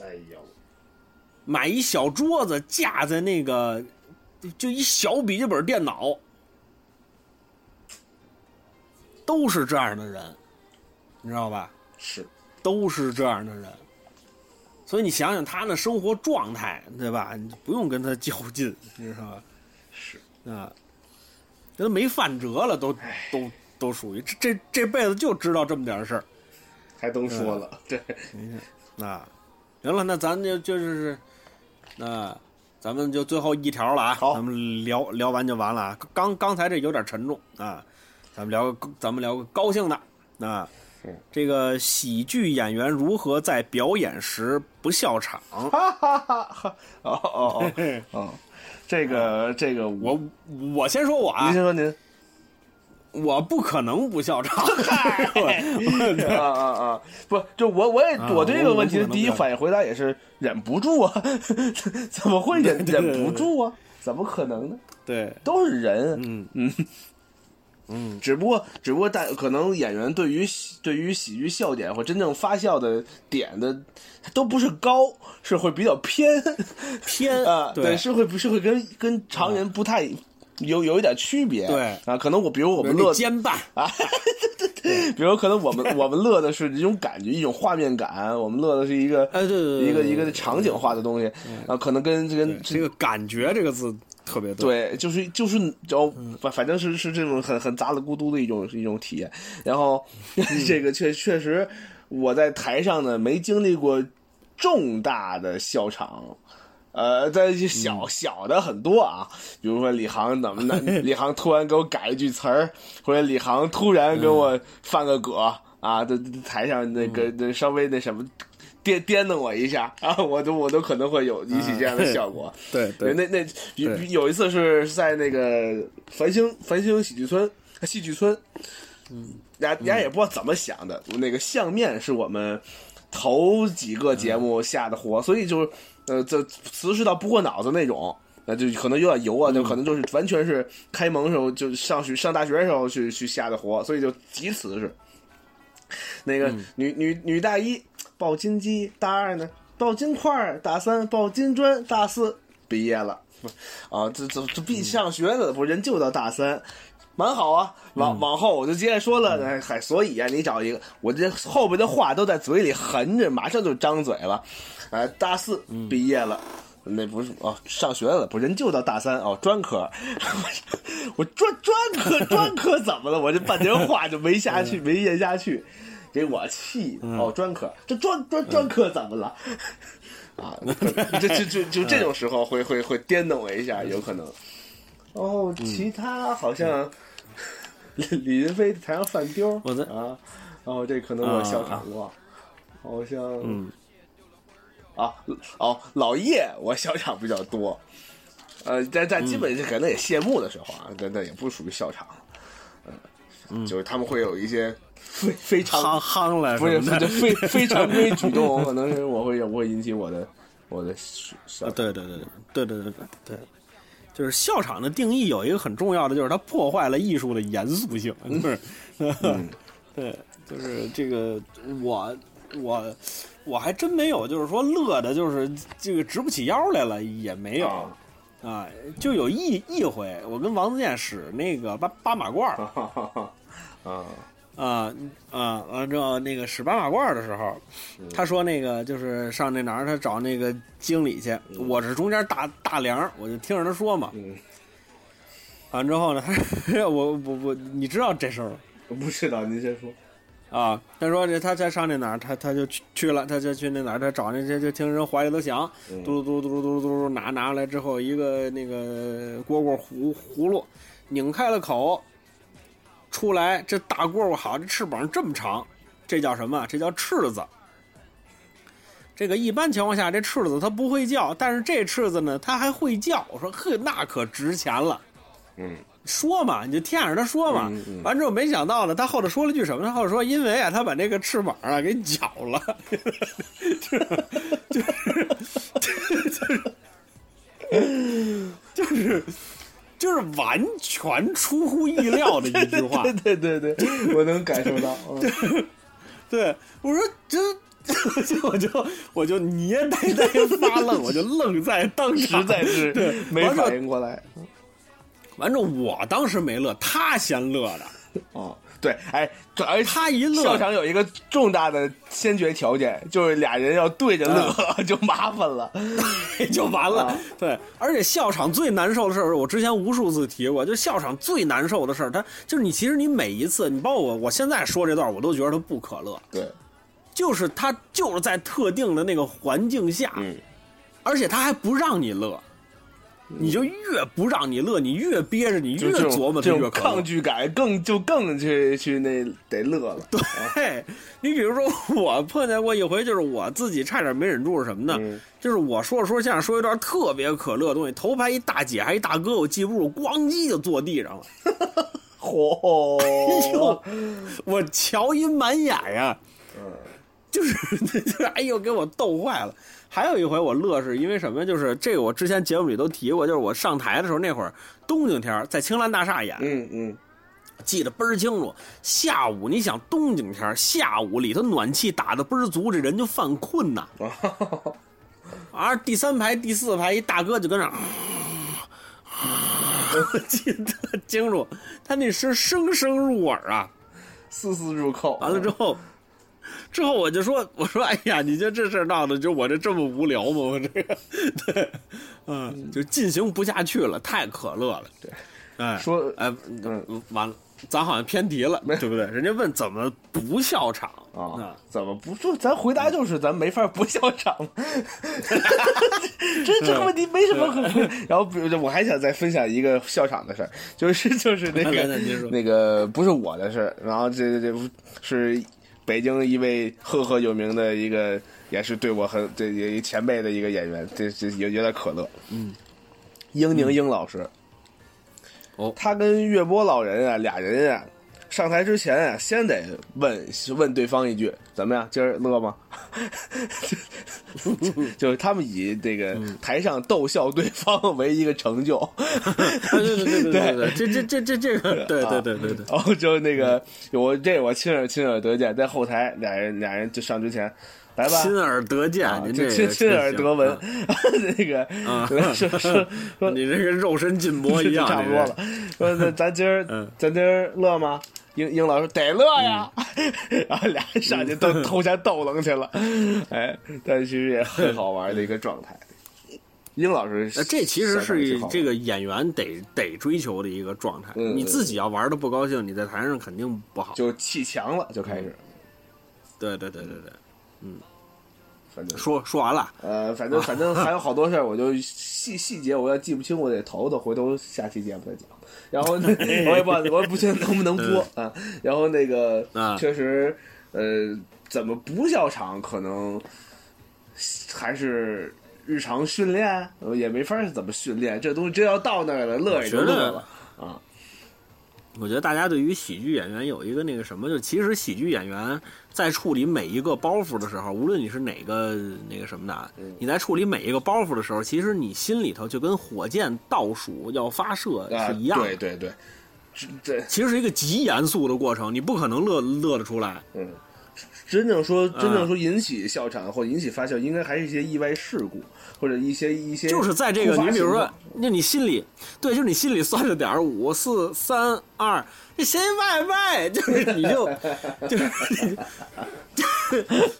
哎呦，买一小桌子架在那个，就一小笔记本电脑，都是这样的人，你知道吧？是，都是这样的人，所以你想想他那生活状态，对吧？你不用跟他较劲，你知道吧？是，啊，这都没饭辙了，都都都属于这这这辈子就知道这么点事儿。还都说了，对，那，行了，那咱就就是，那咱们就最后一条了啊，好咱们聊聊完就完了啊。刚刚才这有点沉重啊，咱们聊个咱们聊个高兴的啊，这个喜剧演员如何在表演时不笑场？哈哈哈哈！哦哦哦 哦，这个这个我，我我先说我啊您，先说您。我不可能不笑场。啊啊啊！不，就我我也啊我对这个问题的第一反应回答也是忍不住啊，怎么会忍忍不住啊？怎么可能呢？对，都是人，嗯。嗯。嗯，只不过只不过大可能演员对于喜对于喜剧笑点或真正发笑的点的都不是高，是会比较偏。偏啊，对，是会不是会跟跟常人不太有有一点区别，对。啊，可能我比如我们乐那肩膀，比如可能我们 我们乐的是一种感觉，一种画面感，我们乐的是一个哎对对对一个对对一个场景化的东西。啊，可能跟跟这个感觉这个字特别对。对，就是就是哦，反反正是是这种很很杂了咕嘟的一种一种体验。然后 这个确确实，我在台上呢没经历过重大的笑场。呃，在一些小小的很多啊，比如说李航怎么的，李航突然给我改一句词儿，或者李航突然给我犯个葛啊，在在台上那个那稍微那什么颠颠弄我一下 啊，我都我都可能会有引起这样的效果。对对。那那有有一次是在那个繁星繁星喜剧村戏剧村，嗯，人家人家也不知道怎么想的，那个相面是我们头几个节目下的活，所以就是呃这词是到不过脑子那种。那就可能有点油啊，就可能就是完全是开蒙时候就上学上大学的时候去去下的活，所以就极词是那个女女女大一抱金鸡，大二呢抱金块，大三抱金砖，大四毕业了，啊，这这这毕上学了，不人就到大三，蛮好啊。往往后我就接着说了，哎嗨，所以啊，你找一个，我这后边的话都在嘴里含着，马上就张嘴了。哎，大四毕业了。那不是哦，上学了，不人就到大三哦，专科，我专专科专科怎么了？我这半截话就没下去，没咽下去，给我气的哦，专科这专专专科怎么了？啊，这就就就这种时候会会会颠倒我一下，有可能。哦，其他好像李李云飞台上犯丢，我的啊，哦，这可能我笑场过，好像嗯啊哦老叶我笑场比较多，呃，但但基本是可能也谢幕的时候啊，但但也不属于笑场，嗯，就是他们会有一些非非常夯夯了不是什么的非非 非常规举动，可能是我会我会引起我的我的对对对对对对对对对，就是笑场的定义有一个很重要的，就是它破坏了艺术的严肃性，就是，对，就是这个我我我还真没有，就是说乐的，就是这个直不起腰来了，也没有。啊啊，就有一一回，我跟王自健使那个八八马褂儿啊啊啊，完之后那个使八马褂儿的时候，嗯他说那个就是上那哪儿，他找那个经理去，我是中间大大梁，我就听着他说嘛。嗯，完之后呢，他 我我我，你知道这事儿吗？不知道您先说啊，他说这他在上那哪儿，他他就去去了，他就去那哪儿，他找那些就听人怀里头响，嘟嘟嘟嘟嘟嘟嘟拿拿过来之后，一个那个蝈蝈葫葫芦，拧开了口，出来这大蝈蝈好，这翅膀这么长，这叫什么？这叫翅子。这个一般情况下，这翅子它不会叫，但是这翅子呢，它还会叫。我说呵，那可值钱了。嗯说嘛，你就听着他说嘛。嗯嗯完之后没想到呢，他后头说了句什么？他后头说，因为啊，他把那个翅膀啊给绞了，就是 就是就是就是完全出乎意料的一句话。对对对对，我能感受到，嗯对，我说这。就我就我就捏呆呆发愣，我就愣在当时，实在是对没反应过来。完之后我当时没乐，他先乐的，哦，对，哎，这而且他一乐笑场有一个重大的先决条件，就是俩人要对着乐，就麻烦了。就完了。啊对，而且笑场最难受的事儿，我之前无数次提过，就笑场最难受的事儿，他就是你其实你每一次，你包括我，我现在说这段，我都觉得他不可乐，对，就是他就是在特定的那个环境下，嗯而且他还不让你乐。你就越不让你乐，你越憋着，你越琢磨这种抗拒感更就更去去那得乐了。对，嘿，你比如说，我碰见过一回，就是我自己差点没忍住是什么呢？嗯就是我说着说相声，说一段特别可乐的东西，头排一大姐还一大哥，我记不住，咣叽就坐地上了。嚯、哎呦，我瞧一满眼呀，就是就是，哎呦，给我逗坏了。还有一回我乐是因为什么？就是这个我之前节目里都提过，就是我上台的时候那会儿冬景天儿在青蓝大厦演，嗯嗯，记得倍儿清楚。下午你想冬景天儿，下午里头暖气打的倍儿足，这人就犯困呐。而第三排、第四排一大哥就跟那儿，我 记得特清楚，他那声声声入耳啊。丝丝入扣。完了之后，之后我就说，我说，哎呀，你就这事儿闹的，就我这这么无聊吗？我这个，对，嗯，就进行不下去了，太可乐了。对，哎，说哎，嗯完了，咱好像偏题了，对不对？人家问怎么不笑场啊，怎么不就咱回答就是咱没法不笑场，这这个问题没什么可。然后，比如我还想再分享一个笑场的事儿，就是就是那 个那个不是我的事儿，然后这这这是北京一位赫赫有名的一个，也是对我很这也一前辈的一个演员，这这有有点可乐。嗯，英宁英老师，哦他跟岳波老人啊俩人啊。上台之前啊，先得问问对方一句：“怎么样？今儿乐吗？” 就是他们以这个台上逗笑对方为一个成就。对对对对对 对，这这这这这个，对对对对对，然后就那个我这我亲耳亲耳得见，在后台俩人俩人就上之前，来吧，亲耳得见，啊您这亲亲耳得闻行，那个啊说说说你这个肉身筋膜一样，差不多了。说咱今儿嗯咱今儿乐吗？英英老师得乐呀，然后俩人上去都互相逗冷去了，哎，但其实也很好玩的一个状态。英老师呃，这其实是这个演员得得追求的一个状态。嗯你自己要玩的不高兴，你在台上肯定不好。就气强了，就开始，对对对对对，嗯反正说说完了，呃，反正反正 还有好多事儿，我就细细节我要记不清，我得投投，回头下期节目再讲。然后呢，我也不知道我也不确定能不能播啊。然后那个啊确实，呃，怎么不笑场，可能还是日常训练，呃也没法儿怎么训练。这东西真要到那儿了，乐也就乐了啊。我觉得大家对于喜剧演员有一个那个什么，就其实喜剧演员在处理每一个包袱的时候，无论你是哪个那个什么的你在处理每一个包袱的时候，其实你心里头就跟火箭倒数要发射啊，是一样的。对对对，这这其实是一个极严肃的过程，你不可能乐乐得出来。嗯，真正说真正啊说引起笑场或引起发笑，应该还是一些意外事故或者一些一些就是在这个，你比如说情况，那你心里，对，就是你心里算着点儿，五四三二，这谁外卖，就是 你就，就是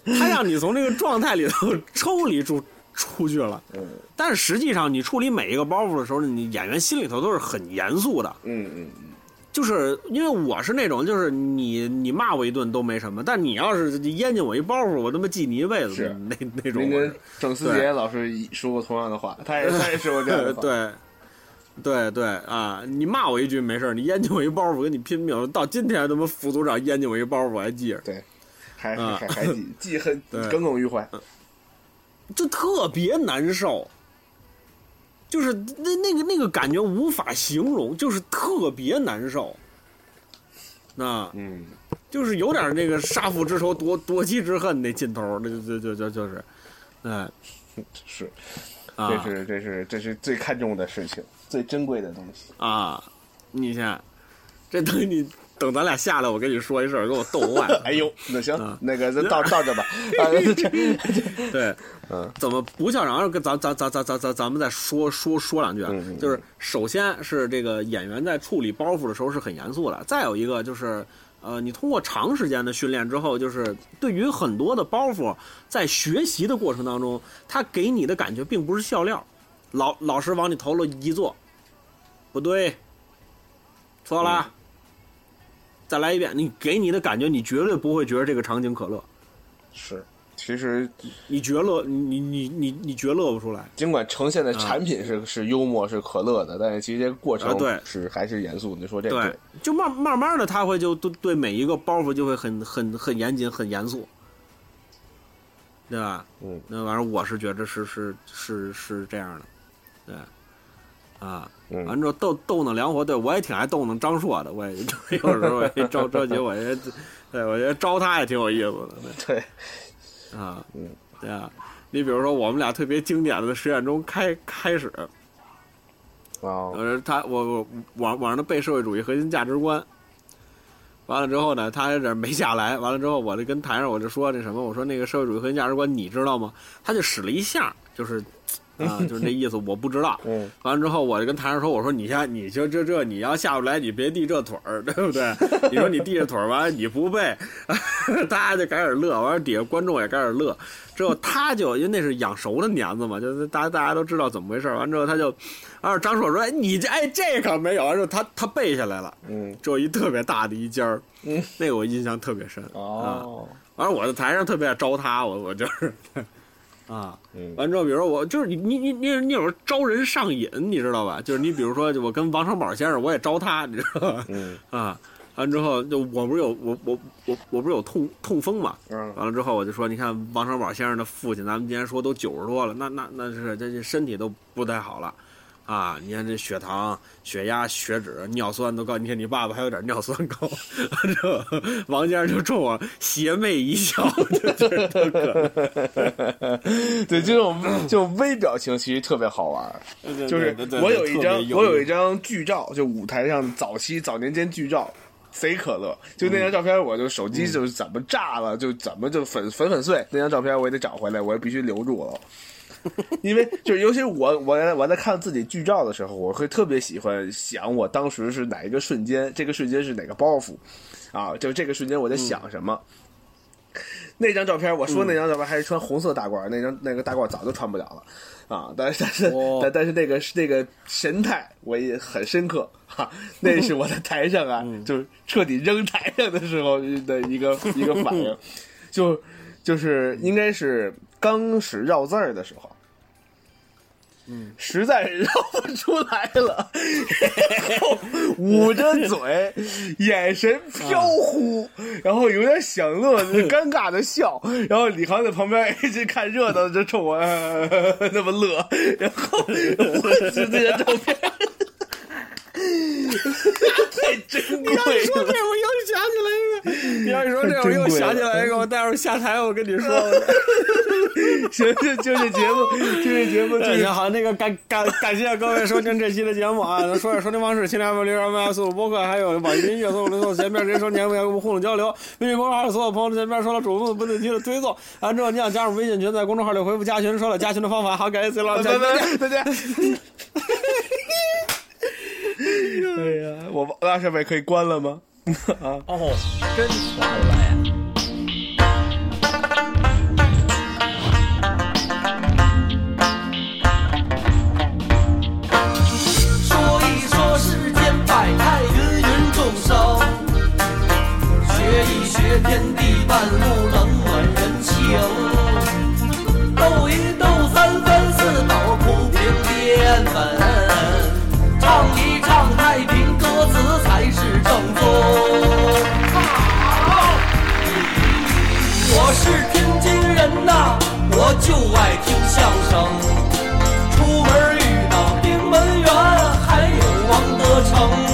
他让你从这个状态里头抽离出出去了。嗯但是实际上，你处理每一个包袱的时候，你演员心里头都是很严肃的。嗯嗯嗯。就是因为我是那种，就是你你骂我一顿都没什么，但你要是淹进我一包袱，我他妈记你一辈子那那种您跟。郑思杰老师说过同样的话，他也 他也说过这样的话。对，对对啊！你骂我一句没事儿你淹进我一包袱，跟你拼命。到今天他妈副组长淹进我一包袱，我还记着，对，还啊还还记记恨 耿耿于怀。就特别难受。就是那那个那个感觉无法形容，就是特别难受。那嗯，就是有点那个杀父之仇夺夺妻之恨那劲头，那就就就就就是，哎是，啊这是这是这是最看重的事情，最珍贵的东西。啊！你看，这等于你等咱俩下来，我跟你说一事儿，给我逗 坏了。哎呦，那行啊，那个咱到 到这吧。对，嗯，怎么不笑场？跟咱咱咱咱咱咱咱们再说说说两句啊。就是首先是这个演员在处理包袱的时候是很严肃的，再有一个就是。呃，你通过长时间的训练之后，就是对于很多的包袱，在学习的过程当中，他给你的感觉并不是笑料。老老师往你头了一坐，不对，错了，再来一遍。你给你的感觉，你绝对不会觉得这个场景可乐。是其实你觉乐，你你你你觉乐不出来。尽管呈现的产品是、是幽默是可乐的，但是其实这个过程是还是严肃。你说这个对，就慢慢慢的，他会就对对每一个包袱就会很很很严谨、很严肃，对吧？嗯，那玩意儿我是觉得是是是是这样的，对，啊，嗯。完之后逗逗弄梁活，对我也挺爱逗弄张硕的，我也 有时候我也着着急，我也对我觉得招他也挺有意思的，对。对，啊，嗯，对啊，你比如说我们俩特别经典的实验中开开始，啊，呃，他我我网网上的背社会主义核心价值观，完了之后呢，他在这没下来，完了之后我就跟台上我就说那什么，我说那个社会主义核心价值观你知道吗？他就使了一下，就是啊，就是那意思我不知道。嗯，完了之后我就跟台上说，我说你下你就这这你要下不来，你别递这腿儿，对不对？你说你递着腿儿完了你不背，大家就开始乐，完了底下观众也开始乐。之后他就因为那是养熟的年子嘛，就是大家大家都知道怎么回事儿。完之后他就，然后张硕说：“哎，你这哎这可没有。”完之后他他背下来了，嗯，只有一特别大的一尖儿，嗯，那个我印象特别深。哦，完了我在台上特别爱招他，我我就是，啊，嗯完之后比如说我就是你你你你你有时候招人上瘾，你知道吧？就是你比如说我跟王成宝先生，我也招他，你知道吧？嗯啊，完之后就我不是有我我我我不是有痛痛风嘛？嗯完了之后我就说，你看王成宝先生的父亲，咱们今天说都九十多了，那那那是这这身体都不太好了。啊，你看这血糖、血压、血脂、尿酸都高，你看你爸爸还有点尿酸高，这王先生就冲我邪魅一笑，就觉得特可 对，这种这种微表情其实特别好玩儿。就是我有一张我有一张剧照，就舞台上早期早年间剧照，贼可乐。就那张照片，我就手机就是怎么炸了，就怎么就粉粉粉碎。那张照片我也得找回来，我也必须留住了。因为就是，尤其是我我我在看自己剧照的时候，我会特别喜欢想我当时是哪一个瞬间，这个瞬间是哪个包袱，啊，就这个瞬间我在想什么。那张照片，我说那张照片还是穿红色大褂，那张那个大褂早就穿不了了，啊，但是但是、哦但但是那个那个神态我也很深刻哈，那是我在台上啊，就是彻底扔台上的时候的一个一个反应，就就是应该是刚使绕字儿的时候。嗯，实在是绕不出来了，然后捂着嘴，眼神飘忽，然后有点想乐，尴尬的笑。然后李航在旁边一直看热闹，就冲我、呃那么乐。然后我是这些照片，太珍贵你说这，我又想起来一个。你要一说这，我又想起来一个。我待会儿下台，我跟你说。行，就就这节目，就这节目，就行好，那个感感感谢各位收听这期的节目啊！说下收听方式：新浪微博、零二八四五播客，还有网易云音乐、搜索零搜前面这些收听节目要跟我们互动交流。微信公众号所有朋友前面说了主动不定期的推送，完之后你想加入微信群，在公众号里回复加群，说了加群的方法。好，感谢崔老师，拜再见。拜，再见。哎呀，我拉设备可以关了吗？啊，哦，真传了呀！说一说世间百态，芸芸众生；学一学天地万物，冷暖人情。就爱听相声。出门遇到丁文元还有王德成。